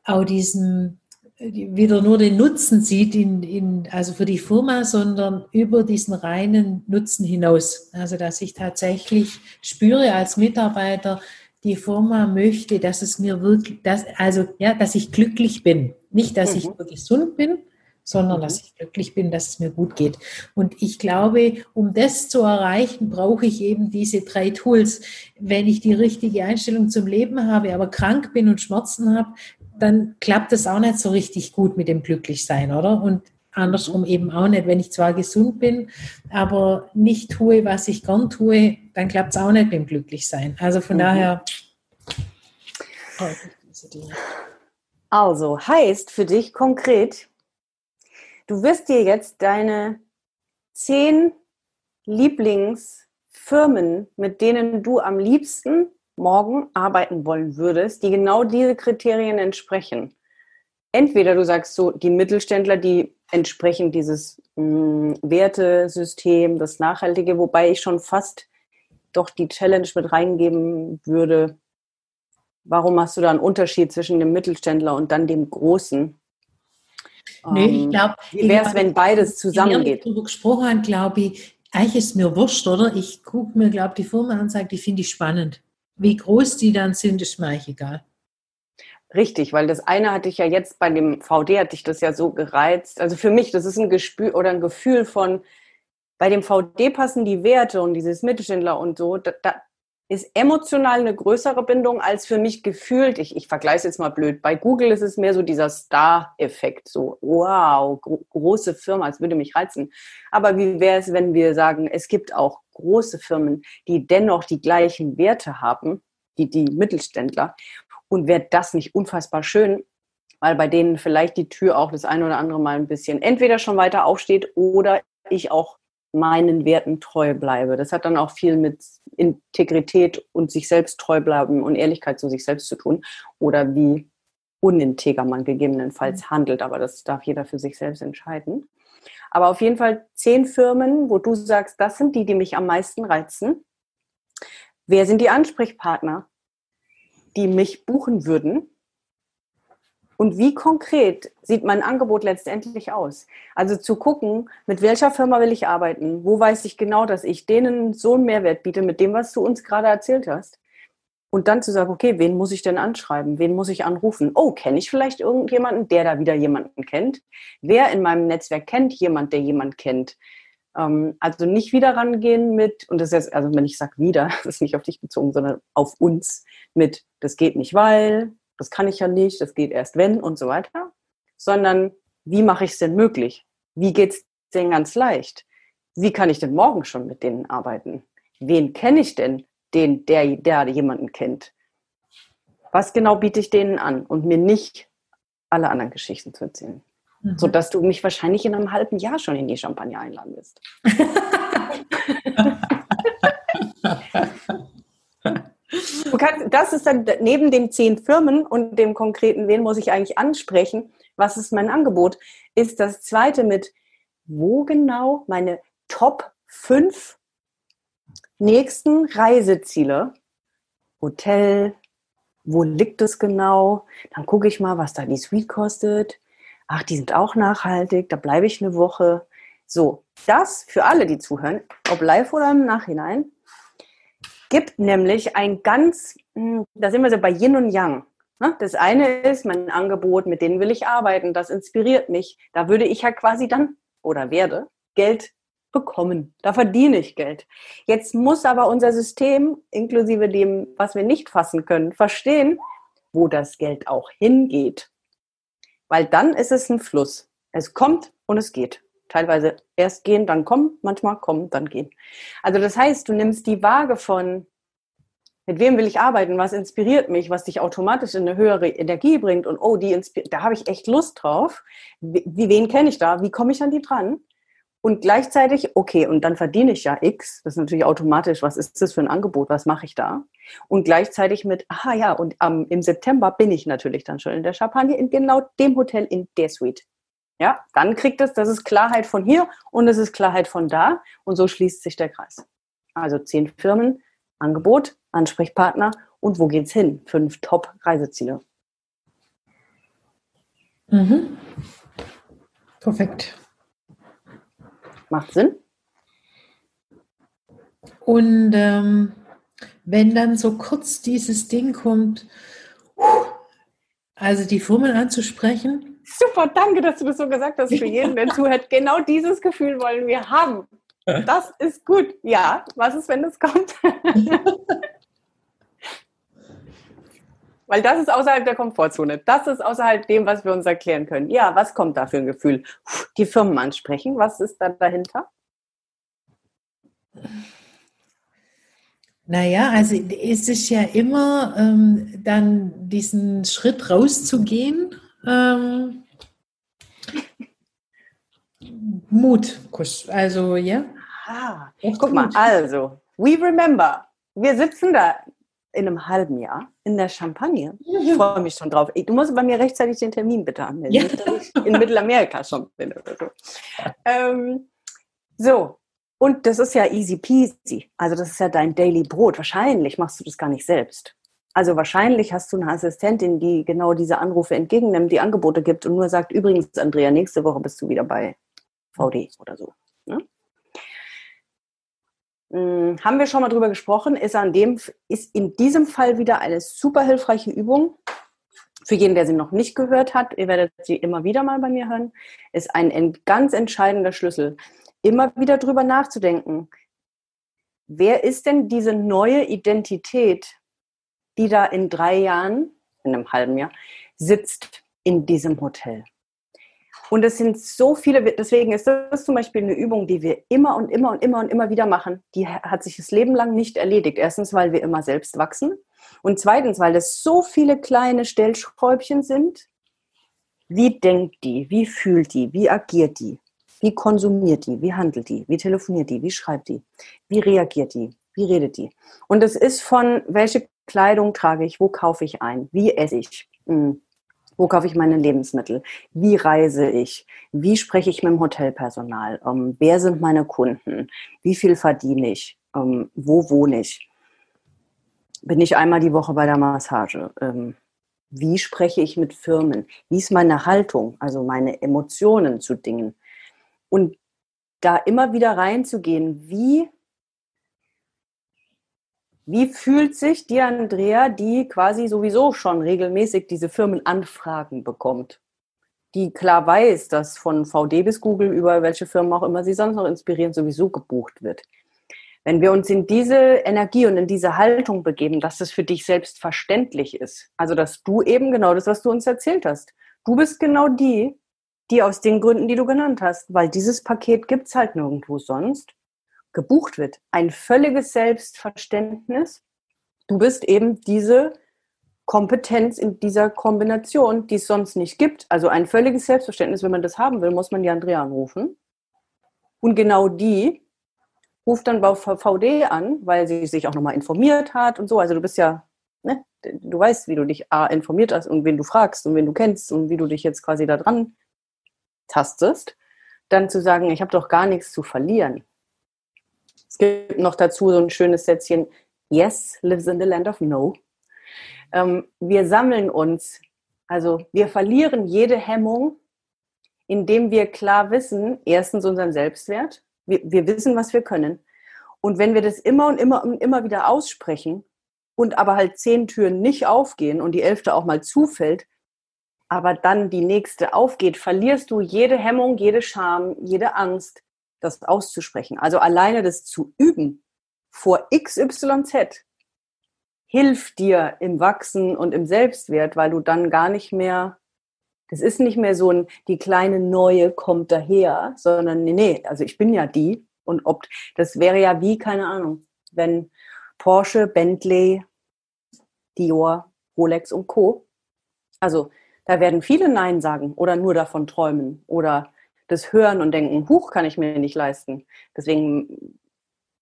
auch diesen wieder nur den Nutzen sieht, in, in, also für die Firma, sondern über diesen reinen Nutzen hinaus. Also dass ich tatsächlich spüre als Mitarbeiter, die Firma möchte, dass es mir wirklich, dass, also ja, dass ich glücklich bin. Nicht, dass mhm. ich nur gesund bin, sondern mhm. dass ich glücklich bin, dass es mir gut geht. Und ich glaube, um das zu erreichen, brauche ich eben diese drei Tools. Wenn ich die richtige Einstellung zum Leben habe, aber krank bin und Schmerzen habe, dann klappt es auch nicht so richtig gut mit dem Glücklichsein, oder? Und andersrum mhm. eben auch nicht. Wenn ich zwar gesund bin, aber nicht tue, was ich gern tue, dann klappt es auch nicht mit dem Glücklichsein. Also von mhm. daher. Also heißt für dich konkret, du wirst dir jetzt deine zehn Lieblingsfirmen, mit denen du am liebsten morgen arbeiten wollen würdest, die genau diese Kriterien entsprechen. Entweder du sagst so, die Mittelständler, die entsprechen dieses mh, hm, Wertesystem, das Nachhaltige, wobei ich schon fast doch die Challenge mit reingeben würde. Warum hast du da einen Unterschied zwischen dem Mittelständler und dann dem Großen? Nee, ich ähm, glaube. Wie wäre es, wenn beides zusammengeht? Gesprochen glaube ich, eigentlich ist mir wurscht, oder? Ich gucke mir, glaube ich, die Firma an und sage, die finde ich spannend. Wie groß die dann sind, ist mir egal. Richtig, weil das eine hatte ich ja jetzt bei dem VD, hatte ich das ja so gereizt. Also für mich, das ist ein Gespür oder ein Gefühl von, bei dem VD passen die Werte und dieses Mittelständler und so, da, da, ist emotional eine größere Bindung als für mich gefühlt. Ich, ich vergleiche es jetzt mal blöd. Bei Google ist es mehr so dieser Star-Effekt, so wow, gro große Firma, als würde mich reizen. Aber wie wäre es, wenn wir sagen, es gibt auch große Firmen, die dennoch die gleichen Werte haben, wie die Mittelständler? Und wäre das nicht unfassbar schön, weil bei denen vielleicht die Tür auch das eine oder andere Mal ein bisschen entweder schon weiter aufsteht oder ich auch meinen Werten treu bleibe. Das hat dann auch viel mit Integrität und sich selbst treu bleiben und Ehrlichkeit zu sich selbst zu tun oder wie uninteger man gegebenenfalls mhm. handelt. Aber das darf jeder für sich selbst entscheiden. Aber auf jeden Fall zehn Firmen, wo du sagst, das sind die, die mich am meisten reizen. Wer sind die Ansprechpartner, die mich buchen würden? Und wie konkret sieht mein Angebot letztendlich aus? Also zu gucken, mit welcher Firma will ich arbeiten? Wo weiß ich genau, dass ich denen so einen Mehrwert biete mit dem, was du uns gerade erzählt hast? Und dann zu sagen, okay, wen muss ich denn anschreiben? Wen muss ich anrufen? Oh, kenne ich vielleicht irgendjemanden, der da wieder jemanden kennt? Wer in meinem Netzwerk kennt jemand, der jemand kennt? Ähm, also nicht wieder rangehen mit, und das ist jetzt, also wenn ich sage wieder, das ist nicht auf dich bezogen, sondern auf uns mit, das geht nicht, weil, das kann ich ja nicht, das geht erst wenn und so weiter, sondern wie mache ich es denn möglich? Wie geht es denn ganz leicht? Wie kann ich denn morgen schon mit denen arbeiten? Wen kenne ich denn, den, der, der jemanden kennt? Was genau biete ich denen an und mir nicht alle anderen Geschichten zu erzählen? Mhm. Sodass du mich wahrscheinlich in einem halben Jahr schon in die Champagner einladen wirst. Kannst, das ist dann neben den zehn Firmen und dem konkreten, wen muss ich eigentlich ansprechen, was ist mein Angebot, ist das zweite mit, wo genau meine Top 5 nächsten Reiseziele, Hotel, wo liegt es genau, dann gucke ich mal, was da die Suite kostet. Ach, die sind auch nachhaltig, da bleibe ich eine Woche. So, das für alle, die zuhören, ob live oder im Nachhinein, gibt nämlich ein ganz, hm, da sind wir so bei Yin und Yang. Ne? Das eine ist mein Angebot, mit denen will ich arbeiten, das inspiriert mich. Da würde ich ja quasi dann oder werde Geld bekommen. Da verdiene ich Geld. Jetzt muss aber unser System, inklusive dem, was wir nicht fassen können, verstehen, wo das Geld auch hingeht. Weil dann ist es ein Fluss. Es kommt und es geht teilweise erst gehen, dann kommen, manchmal kommen, dann gehen. Also das heißt, du nimmst die Waage von, mit wem will ich arbeiten, was inspiriert mich, was dich automatisch in eine höhere Energie bringt und oh, die da habe ich echt Lust drauf. Wie, wen kenne ich da? Wie komme ich an die dran? Und gleichzeitig, okay, und dann verdiene ich ja X, das ist natürlich automatisch, was ist das für ein Angebot, was mache ich da? Und gleichzeitig mit, aha ja, und ähm, im September bin ich natürlich dann schon in der Champagne, in genau dem Hotel, in der Suite. Ja, dann kriegt es, das ist Klarheit von hier und es ist Klarheit von da und so schließt sich der Kreis. Also zehn Firmen, Angebot, Ansprechpartner und wo geht's hin? Fünf Top-Reiseziele. Mhm. Perfekt. Macht Sinn? Und ähm, wenn dann so kurz dieses Ding kommt, also die Firmen anzusprechen, Super, danke, dass du das so gesagt hast für jeden, der zuhört. Genau dieses Gefühl wollen wir haben. Das ist gut. Ja, was ist, wenn das kommt? Weil das ist außerhalb der Komfortzone. Das ist außerhalb dem, was wir uns erklären können. Ja, was kommt da für ein Gefühl? Die Firmen ansprechen. Was ist da dahinter? Naja, also ist es ja immer ähm, dann diesen Schritt rauszugehen ähm, Mut, also ja. Ah, guck mal, also, we remember, wir sitzen da in einem halben Jahr in der Champagne. Ich freue mich schon drauf. Du musst bei mir rechtzeitig den Termin bitte anmelden, ja. nicht, dass ich in Mittelamerika schon bin oder so. Ähm, so, und das ist ja easy peasy. Also das ist ja dein Daily Brot. Wahrscheinlich machst du das gar nicht selbst. Also wahrscheinlich hast du eine Assistentin, die genau diese Anrufe entgegennimmt, die Angebote gibt und nur sagt, übrigens, Andrea, nächste Woche bist du wieder bei VD oder so. Ne? Hm, haben wir schon mal drüber gesprochen, ist, an dem, ist in diesem Fall wieder eine super hilfreiche Übung. Für jeden, der sie noch nicht gehört hat, ihr werdet sie immer wieder mal bei mir hören, ist ein ganz entscheidender Schlüssel. Immer wieder drüber nachzudenken. Wer ist denn diese neue Identität, die da in drei Jahren, in einem halben Jahr, sitzt in diesem Hotel. Und es sind so viele, deswegen ist das zum Beispiel eine Übung, die wir immer und immer und immer und immer wieder machen. Die hat sich das Leben lang nicht erledigt. Erstens, weil wir immer selbst wachsen. Und zweitens, weil das so viele kleine Stellschräubchen sind. Wie denkt die? Wie fühlt die? Wie agiert die? Wie konsumiert die? Wie handelt die? Wie telefoniert die? Wie schreibt die? Wie reagiert die? Wie redet die? Und es ist von, welche Kleidung trage ich? Wo kaufe ich ein? Wie esse ich? Hm. Wo kaufe ich meine Lebensmittel? Wie reise ich? Wie spreche ich mit dem Hotelpersonal? Ähm, wer sind meine Kunden? Wie viel verdiene ich? Ähm, wo wohne ich? Bin ich einmal die Woche bei der Massage? Ähm, wie spreche ich mit Firmen? Wie ist meine Haltung, also meine Emotionen zu Dingen? Und da immer wieder reinzugehen, wie, wie fühlt sich die Andrea, die quasi sowieso schon regelmäßig diese Firmenanfragen bekommt? Die klar weiß, dass von VD bis Google über welche Firmen auch immer sie sonst noch inspirieren, sowieso gebucht wird. Wenn wir uns in diese Energie und in diese Haltung begeben, dass es für dich selbstverständlich ist, also dass du eben genau das, was du uns erzählt hast, du bist genau die, die aus den Gründen, die du genannt hast, weil dieses Paket gibt es halt nirgendwo sonst, gebucht wird. Ein völliges Selbstverständnis. Du bist eben diese Kompetenz in dieser Kombination, die es sonst nicht gibt. Also ein völliges Selbstverständnis, wenn man das haben will, muss man die Andrea anrufen. Und genau die ruft dann bei VD an, weil sie sich auch nochmal informiert hat und so. Also du bist ja, ne, du weißt, wie du dich A, informiert hast und wen du fragst und wen du kennst und wie du dich jetzt quasi da dran tastest. Dann zu sagen, ich habe doch gar nichts zu verlieren. Es gibt noch dazu so ein schönes Sätzchen, Yes lives in the land of no. Ähm, wir sammeln uns, also wir verlieren jede Hemmung, indem wir klar wissen, erstens unseren Selbstwert, wir, wir wissen, was wir können. Und wenn wir das immer und immer und immer wieder aussprechen und aber halt zehn Türen nicht aufgehen und die elfte auch mal zufällt, aber dann die nächste aufgeht, verlierst du jede Hemmung, jede Scham, jede Angst, das auszusprechen. Also alleine das zu üben vor XYZ hilft dir im Wachsen und im Selbstwert, weil du dann gar nicht mehr das ist nicht mehr so ein, die kleine Neue kommt daher, sondern nee, nee, also ich bin ja die. Und ob, das wäre ja wie, keine Ahnung, wenn Porsche, Bentley, Dior, Rolex und Co. Also da werden viele Nein sagen oder nur davon träumen oder das hören und denken, Huch, kann ich mir nicht leisten. Deswegen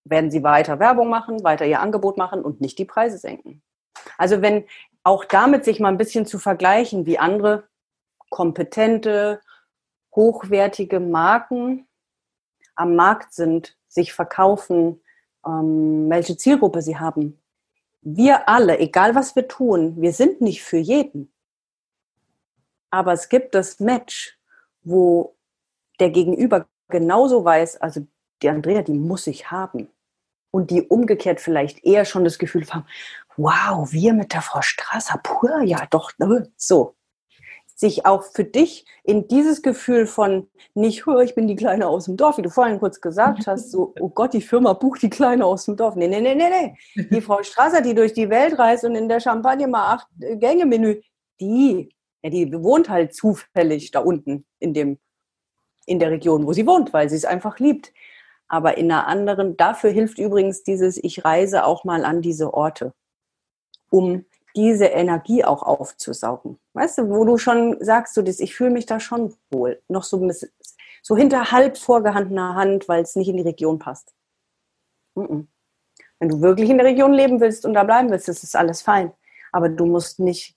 werden sie weiter Werbung machen, weiter ihr Angebot machen und nicht die Preise senken. Also wenn auch damit sich mal ein bisschen zu vergleichen, wie andere kompetente, hochwertige Marken am Markt sind, sich verkaufen, ähm, welche Zielgruppe sie haben. Wir alle, egal was wir tun, wir sind nicht für jeden. Aber es gibt das Match, wo der Gegenüber genauso weiß, also die Andrea, die muss ich haben. Und die umgekehrt vielleicht eher schon das Gefühl haben, wow, wir mit der Frau Strasser, pur, ja doch, ne, so sich auch für dich in dieses Gefühl von nicht, ich bin die Kleine aus dem Dorf, wie du vorhin kurz gesagt hast, so, oh Gott, die Firma bucht die Kleine aus dem Dorf. Nee, nee, nee, nee, nee. Die Frau Strasser, die durch die Welt reist und in der Champagne mal acht Gänge Menü, die, ja, die wohnt halt zufällig da unten in dem, in der Region, wo sie wohnt, weil sie es einfach liebt. Aber in einer anderen, dafür hilft übrigens dieses, ich reise auch mal an diese Orte, um diese Energie auch aufzusaugen. Weißt du, wo du schon sagst, du das, ich fühle mich da schon wohl. Noch so, so hinter halb vorgehandener Hand, weil es nicht in die Region passt. Wenn du wirklich in der Region leben willst und da bleiben willst, ist das alles fein. Aber du musst nicht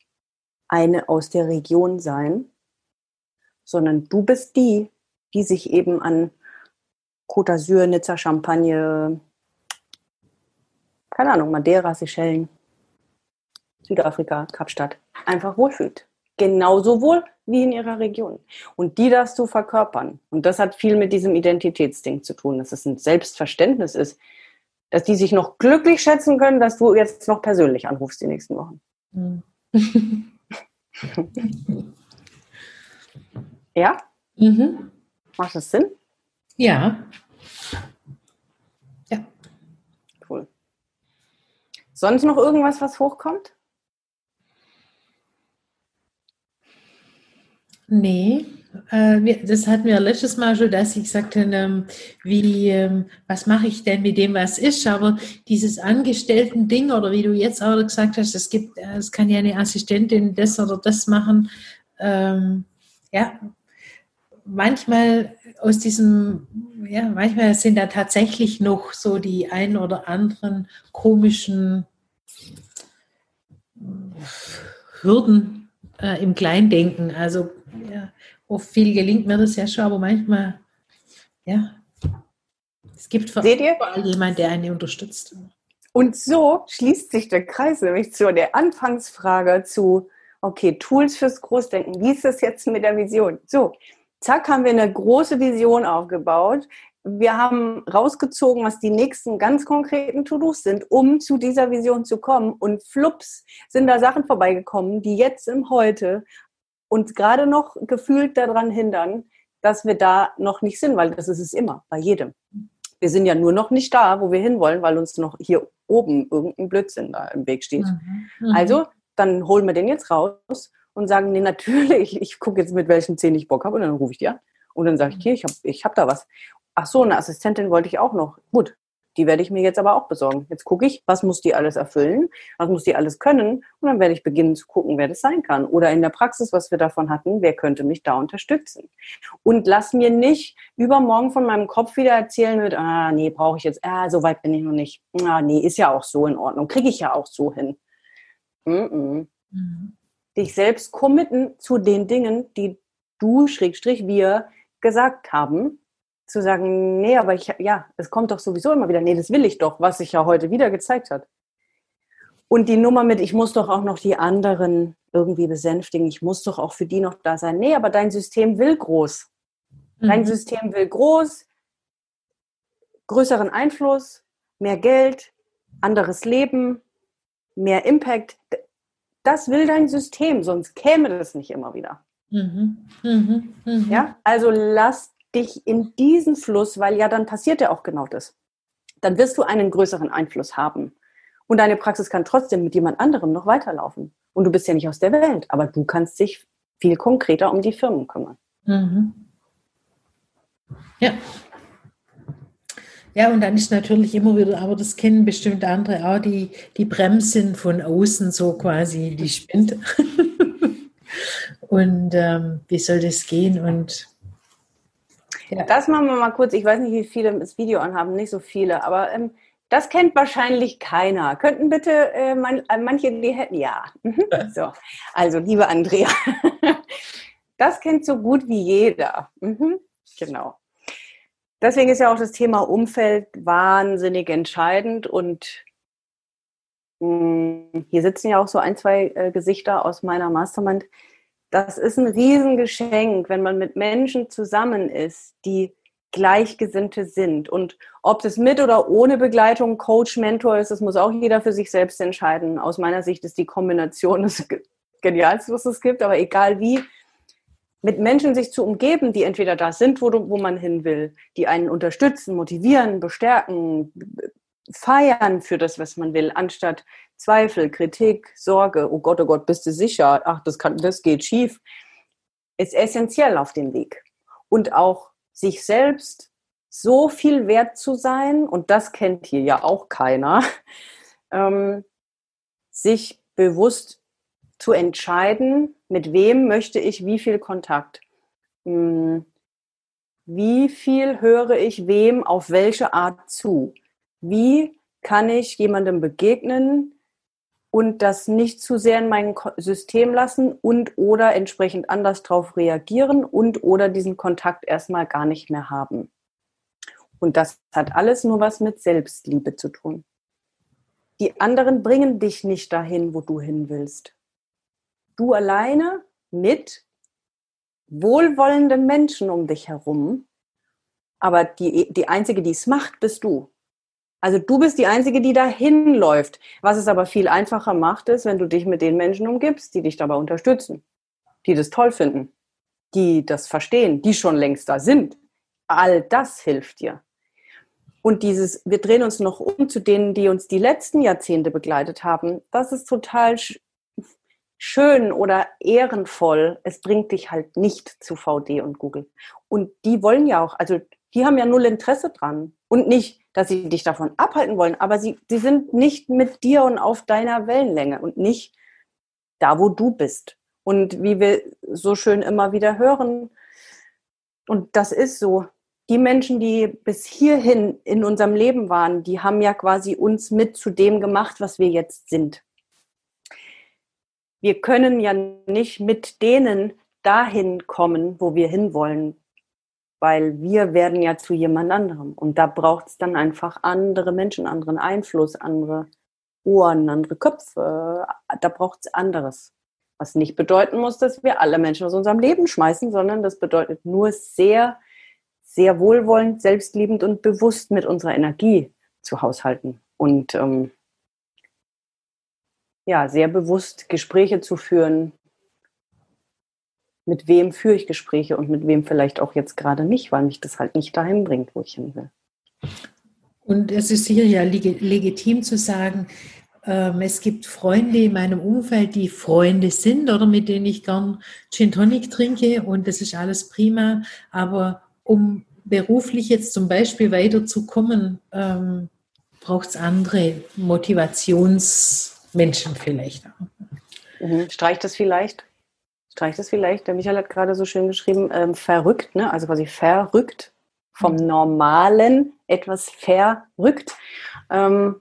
eine aus der Region sein, sondern du bist die, die sich eben an Côte d'Azur, Nizza, Champagne, keine Ahnung, Madeira, Seychellen, Südafrika, Kapstadt, einfach wohlfühlt. Genauso wohl wie in ihrer Region. Und die darfst du verkörpern. Und das hat viel mit diesem Identitätsding zu tun, dass es ein Selbstverständnis ist, dass die sich noch glücklich schätzen können, dass du jetzt noch persönlich anrufst die nächsten Wochen. Mhm. ja? Mhm. Macht das Sinn? Ja. Ja. Cool. Sonst noch irgendwas, was hochkommt? Nee, äh, das hatten wir letztes Mal schon, dass ich gesagt habe, ähm, wie, ähm, was mache ich denn mit dem, was ist? Aber dieses Angestellten-Ding oder wie du jetzt auch gesagt hast, es gibt, äh, es kann ja eine Assistentin das oder das machen. Ähm, ja, manchmal aus diesem, ja, manchmal sind da tatsächlich noch so die ein oder anderen komischen Hürden äh, im Kleindenken. Also ja, oft viel gelingt mir das ja schon, aber manchmal, ja, es gibt vor allem jemand, der einen unterstützt. Und so schließt sich der Kreis nämlich zu der Anfangsfrage zu, okay, Tools fürs Großdenken. Wie ist das jetzt mit der Vision? So, zack, haben wir eine große Vision aufgebaut. Wir haben rausgezogen, was die nächsten ganz konkreten To-Dos sind, um zu dieser Vision zu kommen. Und flups sind da Sachen vorbeigekommen, die jetzt im Heute uns gerade noch gefühlt daran hindern, dass wir da noch nicht sind, weil das ist es immer, bei jedem. Wir sind ja nur noch nicht da, wo wir hinwollen, weil uns noch hier oben irgendein Blödsinn da im Weg steht. Mhm. Mhm. Also, dann holen wir den jetzt raus und sagen, nee, natürlich, ich gucke jetzt, mit welchen Zähnen ich Bock habe und dann rufe ich die an. Und dann sage ich, hier, ich habe ich hab da was. Ach so, eine Assistentin wollte ich auch noch. Gut, die werde ich mir jetzt aber auch besorgen. Jetzt gucke ich, was muss die alles erfüllen, was muss die alles können und dann werde ich beginnen zu gucken, wer das sein kann. Oder in der Praxis, was wir davon hatten, wer könnte mich da unterstützen. Und lass mir nicht übermorgen von meinem Kopf wieder erzählen mit, ah, nee, brauche ich jetzt, ah, so weit bin ich noch nicht. Ah, nee, ist ja auch so in Ordnung, kriege ich ja auch so hin. Mm -mm. Mhm. Dich selbst committen zu den Dingen, die du, Schrägstrich, wir gesagt haben zu sagen, nee, aber ich, ja, es kommt doch sowieso immer wieder, nee, das will ich doch, was sich ja heute wieder gezeigt hat. Und die Nummer mit, ich muss doch auch noch die anderen irgendwie besänftigen, ich muss doch auch für die noch da sein. Nee, aber dein System will groß. Dein mhm. System will groß, größeren Einfluss, mehr Geld, anderes Leben, mehr Impact. Das will dein System, sonst käme das nicht immer wieder. Mhm. Mhm. Mhm. Ja, also lass dich in diesen Fluss, weil ja dann passiert ja auch genau das. Dann wirst du einen größeren Einfluss haben. Und deine Praxis kann trotzdem mit jemand anderem noch weiterlaufen. Und du bist ja nicht aus der Welt, aber du kannst dich viel konkreter um die Firmen kümmern. Mhm. Ja. Ja, und dann ist natürlich immer wieder, aber das kennen bestimmt andere auch, die, die Bremsen von außen so quasi, die spinnt. und ähm, wie soll das gehen? Und ja. Das machen wir mal kurz. Ich weiß nicht, wie viele das Video anhaben, nicht so viele, aber ähm, das kennt wahrscheinlich keiner. Könnten bitte äh, man, äh, manche die hätten, ja. Mhm. so, also liebe Andrea, das kennt so gut wie jeder. Mhm. Genau. Deswegen ist ja auch das Thema Umfeld wahnsinnig entscheidend und mh, hm, hier sitzen ja auch so ein, zwei äh, Gesichter aus meiner Mastermind das ist ein Riesengeschenk, wenn man mit Menschen zusammen ist, die Gleichgesinnte sind. Und ob das mit oder ohne Begleitung, Coach, Mentor ist, das muss auch jeder für sich selbst entscheiden. Aus meiner Sicht ist die Kombination das Genialste, was es gibt, aber egal wie, mit Menschen sich zu umgeben, die entweder da sind, wo, wo man hin will, die einen unterstützen, motivieren, bestärken, feiern für das, was man will, anstatt Zweifel, Kritik, Sorge, oh Gott, oh Gott, bist du sicher? Ach, das, kann, das geht schief, ist essentiell auf dem Weg. Und auch sich selbst so viel wert zu sein, und das kennt hier ja auch keiner, ähm, sich bewusst zu entscheiden, mit wem möchte ich wie viel Kontakt. Hm, wie viel höre ich wem auf welche Art zu? Wie kann ich jemandem begegnen, und das nicht zu sehr in mein System lassen und oder entsprechend anders darauf reagieren und oder diesen Kontakt erstmal gar nicht mehr haben. Und das hat alles nur was mit Selbstliebe zu tun. Die anderen bringen dich nicht dahin, wo du hin willst. Du alleine mit wohlwollenden Menschen um dich herum, aber die, die Einzige, die es macht, bist du. Also du bist die Einzige, die dahin läuft. Was es aber viel einfacher macht, ist, wenn du dich mit den Menschen umgibst, die dich dabei unterstützen, die das toll finden, die das verstehen, die schon längst da sind. All das hilft dir. Und dieses, wir drehen uns noch um zu denen, die uns die letzten Jahrzehnte begleitet haben, das ist total schön oder ehrenvoll. Es bringt dich halt nicht zu VD und Google. Und die wollen ja auch, also die haben ja null Interesse dran. Und nicht, dass sie dich davon abhalten wollen, aber sie, sie sind nicht mit dir und auf deiner Wellenlänge und nicht da, wo du bist. Und wie wir so schön immer wieder hören, Und das ist so. Die Menschen, die bis hierhin in unserem Leben waren, die haben ja quasi uns mit zu dem gemacht, was wir jetzt sind. Wir können ja nicht mit denen dahin kommen, wo wir hinwollen, weil wir werden ja zu jemand anderem. Und da braucht es dann einfach andere Menschen, anderen Einfluss, andere Ohren, andere Köpfe. Da braucht es anderes. Was nicht bedeuten muss, dass wir alle Menschen aus unserem Leben schmeißen, sondern das bedeutet nur sehr, sehr wohlwollend, selbstliebend und bewusst mit unserer Energie zu haushalten. Und ähm, ja, sehr bewusst Gespräche zu führen, mit wem führe ich Gespräche und mit wem vielleicht auch jetzt gerade nicht, weil mich das halt nicht dahin bringt, wo ich hin will. Und es ist hier ja legitim zu sagen, ähm, es gibt Freunde in meinem Umfeld, die Freunde sind oder mit denen ich gern Gin Tonic trinke und das ist alles prima. Aber um beruflich jetzt zum Beispiel weiterzukommen, ähm, braucht es andere Motivationsmenschen vielleicht. Mhm. Streicht das vielleicht? streicht es vielleicht. Der Michael hat gerade so schön geschrieben, ähm, verrückt, ne? also quasi verrückt, vom mhm. Normalen etwas verrückt. Ähm,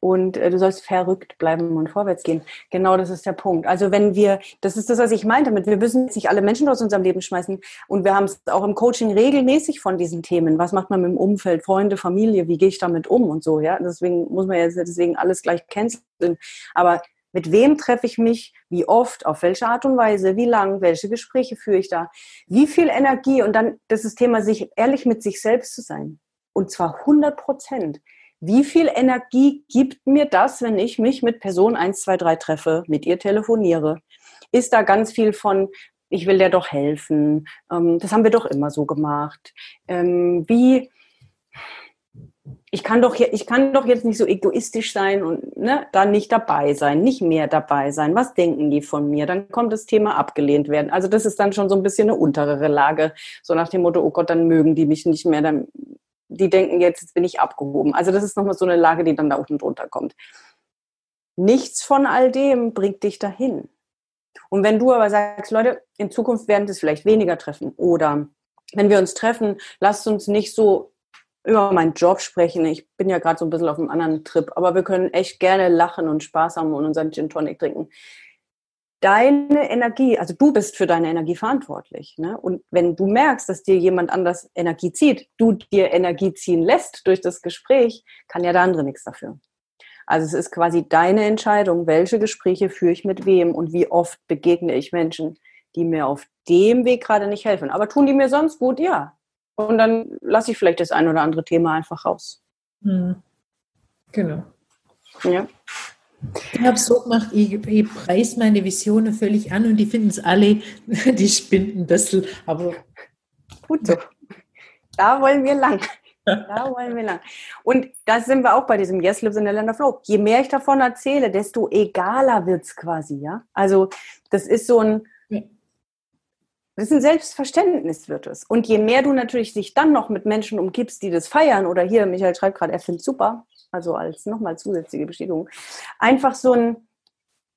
und äh, du sollst verrückt bleiben und vorwärts gehen. Genau das ist der Punkt. Also wenn wir, das ist das, was ich meinte damit, wir müssen nicht alle Menschen aus unserem Leben schmeißen und wir haben es auch im Coaching regelmäßig von diesen Themen. Was macht man mit dem Umfeld, Freunde, Familie, wie gehe ich damit um und so, ja. Deswegen muss man jetzt deswegen alles gleich canceln. Aber mit wem treffe ich mich? Wie oft? Auf welche Art und Weise? Wie lang? Welche Gespräche führe ich da? Wie viel Energie? Und dann das ist das Thema, sich ehrlich mit sich selbst zu sein. Und zwar 100 Prozent. Wie viel Energie gibt mir das, wenn ich mich mit Person 1, 2, 3 treffe, mit ihr telefoniere? Ist da ganz viel von, ich will dir doch helfen, ähm, das haben wir doch immer so gemacht. Ähm, wie, ich kann doch ich kann doch jetzt nicht so egoistisch sein und ne, da nicht dabei sein, nicht mehr dabei sein. Was denken die von mir? Dann kommt das Thema abgelehnt werden. Also das ist dann schon so ein bisschen eine untere Lage, so nach dem Motto, oh Gott, dann mögen die mich nicht mehr, dann die denken jetzt, jetzt bin ich abgehoben. Also das ist nochmal so eine Lage, die dann da unten drunter kommt. Nichts von all dem bringt dich dahin. Und wenn du aber sagst, Leute, in Zukunft werden das vielleicht weniger treffen oder wenn wir uns treffen, lasst uns nicht so über meinen Job sprechen. Ich bin ja gerade so ein bisschen auf einem anderen Trip, aber wir können echt gerne lachen und Spaß haben und unseren Gin Tonic trinken. Deine Energie, also du bist für deine Energie verantwortlich. Ne? Und wenn du merkst, dass dir jemand anders Energie zieht, du dir Energie ziehen lässt durch das Gespräch, kann ja der andere nichts dafür. Also es ist quasi deine Entscheidung, welche Gespräche führe ich mit wem und wie oft begegne ich Menschen, die mir auf dem Weg gerade nicht helfen. Aber tun die mir sonst gut? Ja, und dann lasse ich vielleicht das ein oder andere Thema einfach raus. Hm. Genau. Ja. Ich habe so gemacht, ich, ich preise meine Visionen völlig an und die finden es alle, die spinnen ein bisschen, aber gut so. Da wollen wir lang. Da wollen wir lang. Und da sind wir auch bei diesem Yes Lives in the Land of Flow. Je mehr ich davon erzähle, desto egaler wird es quasi, ja. Also das ist so ein, das ist ein Selbstverständnis wird es. Und je mehr du natürlich dich dann noch mit Menschen umgibst, die das feiern, oder hier, Michael schreibt gerade, er findet super, also als nochmal zusätzliche Bestätigung, einfach so ein,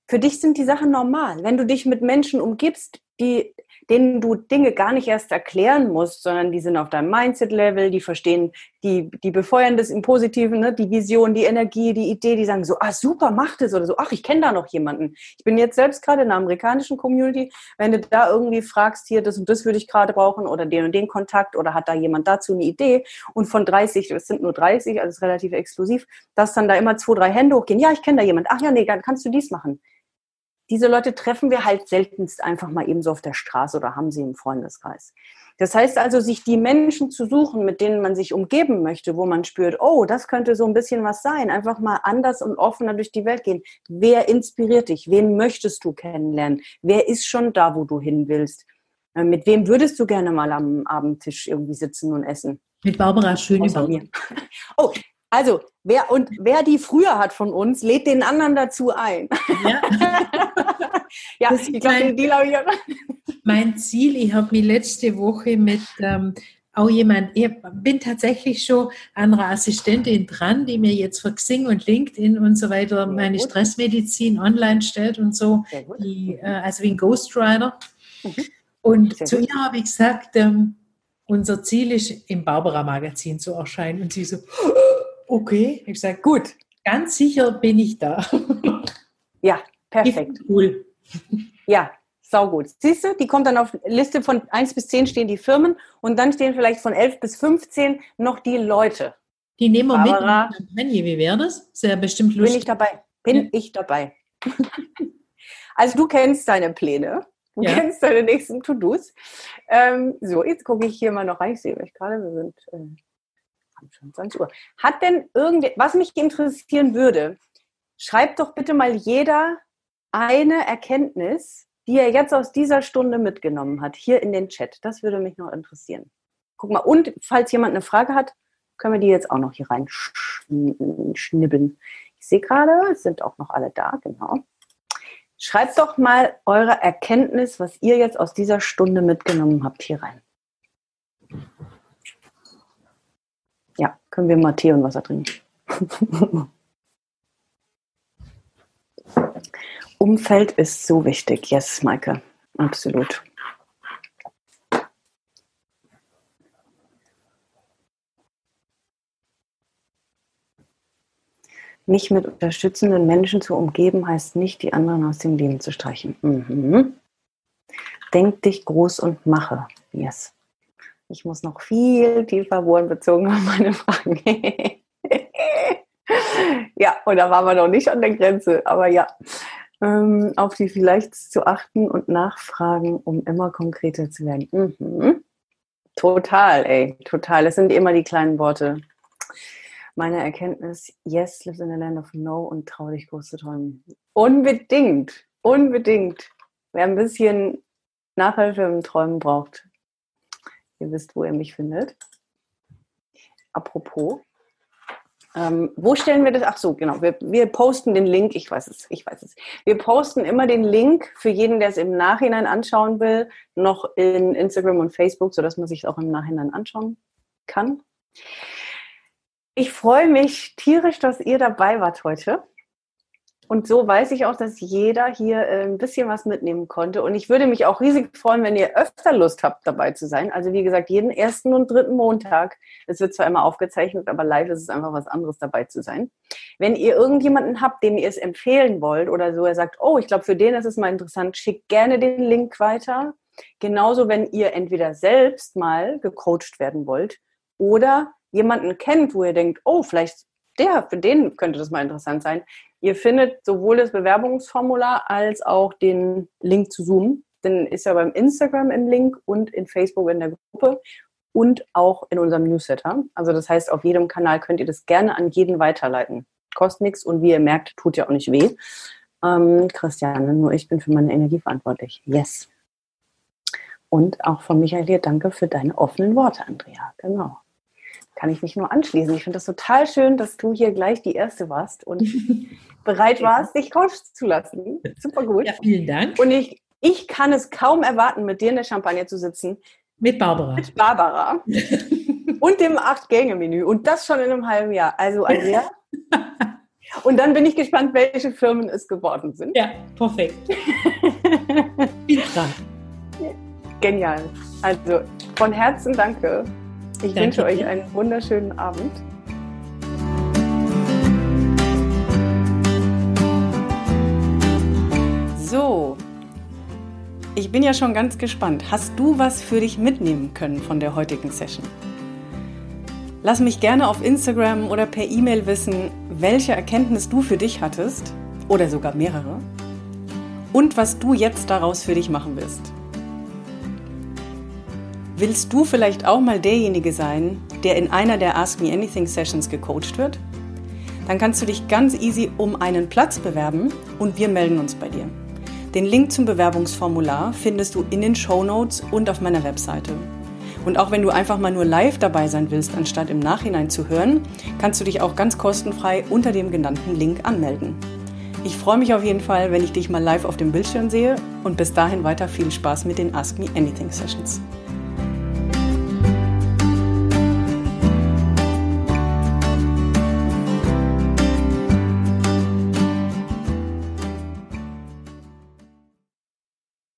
für dich sind die Sachen normal. Wenn du dich mit Menschen umgibst, die denen du Dinge gar nicht erst erklären musst, sondern die sind auf deinem Mindset-Level, die verstehen, die, die befeuern das im Positiven, ne? die Vision, die Energie, die Idee, die sagen so, ah super, mach das oder so, ach, ich kenne da noch jemanden. Ich bin jetzt selbst gerade in der amerikanischen Community, wenn du da irgendwie fragst, hier, das und das würde ich gerade brauchen oder den und den Kontakt oder hat da jemand dazu eine Idee und von 30, es sind nur 30, also ist relativ exklusiv, dass dann da immer zwei, drei Hände hochgehen, ja, ich kenne da jemand, ach ja, nee, dann kannst du dies machen diese Leute treffen wir halt seltenst einfach mal eben so auf der Straße oder haben sie im Freundeskreis. Das heißt also, sich die Menschen zu suchen, mit denen man sich umgeben möchte, wo man spürt, oh, das könnte so ein bisschen was sein, einfach mal anders und offener durch die Welt gehen. Wer inspiriert dich? Wen möchtest du kennenlernen? Wer ist schon da, wo du hin willst? Äh, mit wem würdest du gerne mal am Abendtisch irgendwie sitzen und essen? Mit Barbara Schöneberg. Oh, also, wer und wer die früher hat von uns, lädt den anderen dazu ein. Ja, ja ich glaube, die glaube ich. Mein Ziel, ich habe mich letzte Woche mit ähm, auch jemand, ich bin tatsächlich schon an einer Assistentin dran, die mir jetzt für Xing und LinkedIn und so weiter meine gut. Stressmedizin online stellt und so, die, äh, also wie ein Ghostwriter. Mhm. Und Sehr zu gut. ihr habe ich gesagt, ähm, unser Ziel ist, im Barbara-Magazin zu erscheinen. Und sie so, okay. Ich sage, Gut. ganz sicher bin ich da. Ja, perfekt. Cool. Ja, saugut. Siehst du, die kommt dann auf Liste von 1 bis 10 stehen die Firmen und dann stehen vielleicht von 11 bis 15 noch die Leute. Die nehmen wir mit in Barbara. die Kampagne. Wie wäre das? Sehr bestimmt Bin lustig. ich dabei? Bin ich dabei? also du kennst deine Pläne. Du Ja. kennst deine nächsten To-Dos. Ähm, so, jetzt gucke ich hier mal noch rein. Ich sehe euch gerade, wir sind äh, schon 20 Uhr. Hat denn irgend, was mich interessieren würde, schreibt doch bitte mal jeder eine Erkenntnis, die er jetzt aus dieser Stunde mitgenommen hat, hier in den Chat. Das würde mich noch interessieren. Guck mal, und falls jemand eine Frage hat, können wir die jetzt auch noch hier rein schn- schnibbeln. Ich sehe gerade, es sind auch noch alle da, genau. Schreibt doch mal eure Erkenntnis, was ihr jetzt aus dieser Stunde mitgenommen habt, hier rein. Ja, können wir mal Tee und Wasser trinken. Umfeld ist so wichtig. Yes, Maike. Absolut. Mich mit unterstützenden Menschen zu umgeben, heißt nicht, die anderen aus dem Leben zu streichen. Mhm. Denk dich groß und mache. Yes. Ich muss noch viel tiefer bohren bezogen auf meine Fragen. ja, und da waren wir noch nicht an der Grenze, aber ja. Ähm, auf die vielleicht zu achten und nachfragen, um immer konkreter zu werden. Mhm. Total, ey, total. Es sind immer die kleinen Worte. Meine Erkenntnis, yes, lives in a land of no und trau dich groß zu träumen. Unbedingt, unbedingt. Wer ein bisschen Nachhilfe im Träumen braucht, ihr wisst, wo ihr mich findet. Apropos, ähm, wo stellen wir das? Ach so, genau. Wir, wir posten den Link. Ich weiß es, ich weiß es. Wir posten immer den Link für jeden, der es im Nachhinein anschauen will, noch in Instagram und Facebook, sodass man sich auch im Nachhinein anschauen kann. Ich freue mich tierisch, dass ihr dabei wart heute. Und so weiß ich auch, dass jeder hier äh, ein bisschen was mitnehmen konnte. Und ich würde mich auch riesig freuen, wenn ihr öfter Lust habt, dabei zu sein. Also wie gesagt, jeden ersten und dritten Montag. Es wird zwar immer aufgezeichnet, aber live ist es einfach was anderes, dabei zu sein. Wenn ihr irgendjemanden habt, dem ihr es empfehlen wollt oder so, er sagt, oh, ich glaube, für den ist es mal interessant, schickt gerne den Link weiter. Genauso, wenn ihr entweder selbst mal gecoacht werden wollt oder jemanden kennt, wo ihr denkt, oh, vielleicht der, für den könnte das mal interessant sein. Ihr findet sowohl das Bewerbungsformular als auch den Link zu Zoom. Den ist ja beim Instagram im Link und in Facebook in der Gruppe und auch in unserem Newsletter. Also das heißt, auf jedem Kanal könnt ihr das gerne an jeden weiterleiten. Kostet nichts und wie ihr merkt, tut ja auch nicht weh. Ähm, Christiane, nur ich bin für meine Energie verantwortlich. Yes. Und auch von Michael hier danke für deine offenen Worte, Andrea. Genau kann ich mich nur anschließen. Ich finde das total schön, dass du hier gleich die Erste warst und bereit warst, dich coachen zu lassen. Super gut. Ja, vielen Dank. Und ich, ich kann es kaum erwarten, mit dir in der Champagne zu sitzen. Mit Barbara. Mit Barbara. und dem Acht-Gänge-Menü. Und das schon in einem halben Jahr. Also, Andrea. und dann bin ich gespannt, welche Firmen es geworden sind. Ja, perfekt. Viel dran. Genial. Also, von Herzen danke. Ich Danke wünsche euch einen wunderschönen Abend. So, ich bin ja schon ganz gespannt. Hast du was für dich mitnehmen können von der heutigen Session? Lass mich gerne auf Instagram oder per E-Mail wissen, welche Erkenntnis du für dich hattest oder sogar mehrere und was du jetzt daraus für dich machen wirst. Willst du vielleicht auch mal derjenige sein, der in einer der Ask Me Anything Sessions gecoacht wird? Dann kannst du dich ganz easy um einen Platz bewerben und wir melden uns bei dir. Den Link zum Bewerbungsformular findest du in den Show Notes und auf meiner Webseite. Und auch wenn du einfach mal nur live dabei sein willst, anstatt im Nachhinein zu hören, kannst du dich auch ganz kostenfrei unter dem genannten Link anmelden. Ich freue mich auf jeden Fall, wenn ich dich mal live auf dem Bildschirm sehe und bis dahin weiter viel Spaß mit den Ask Me Anything Sessions.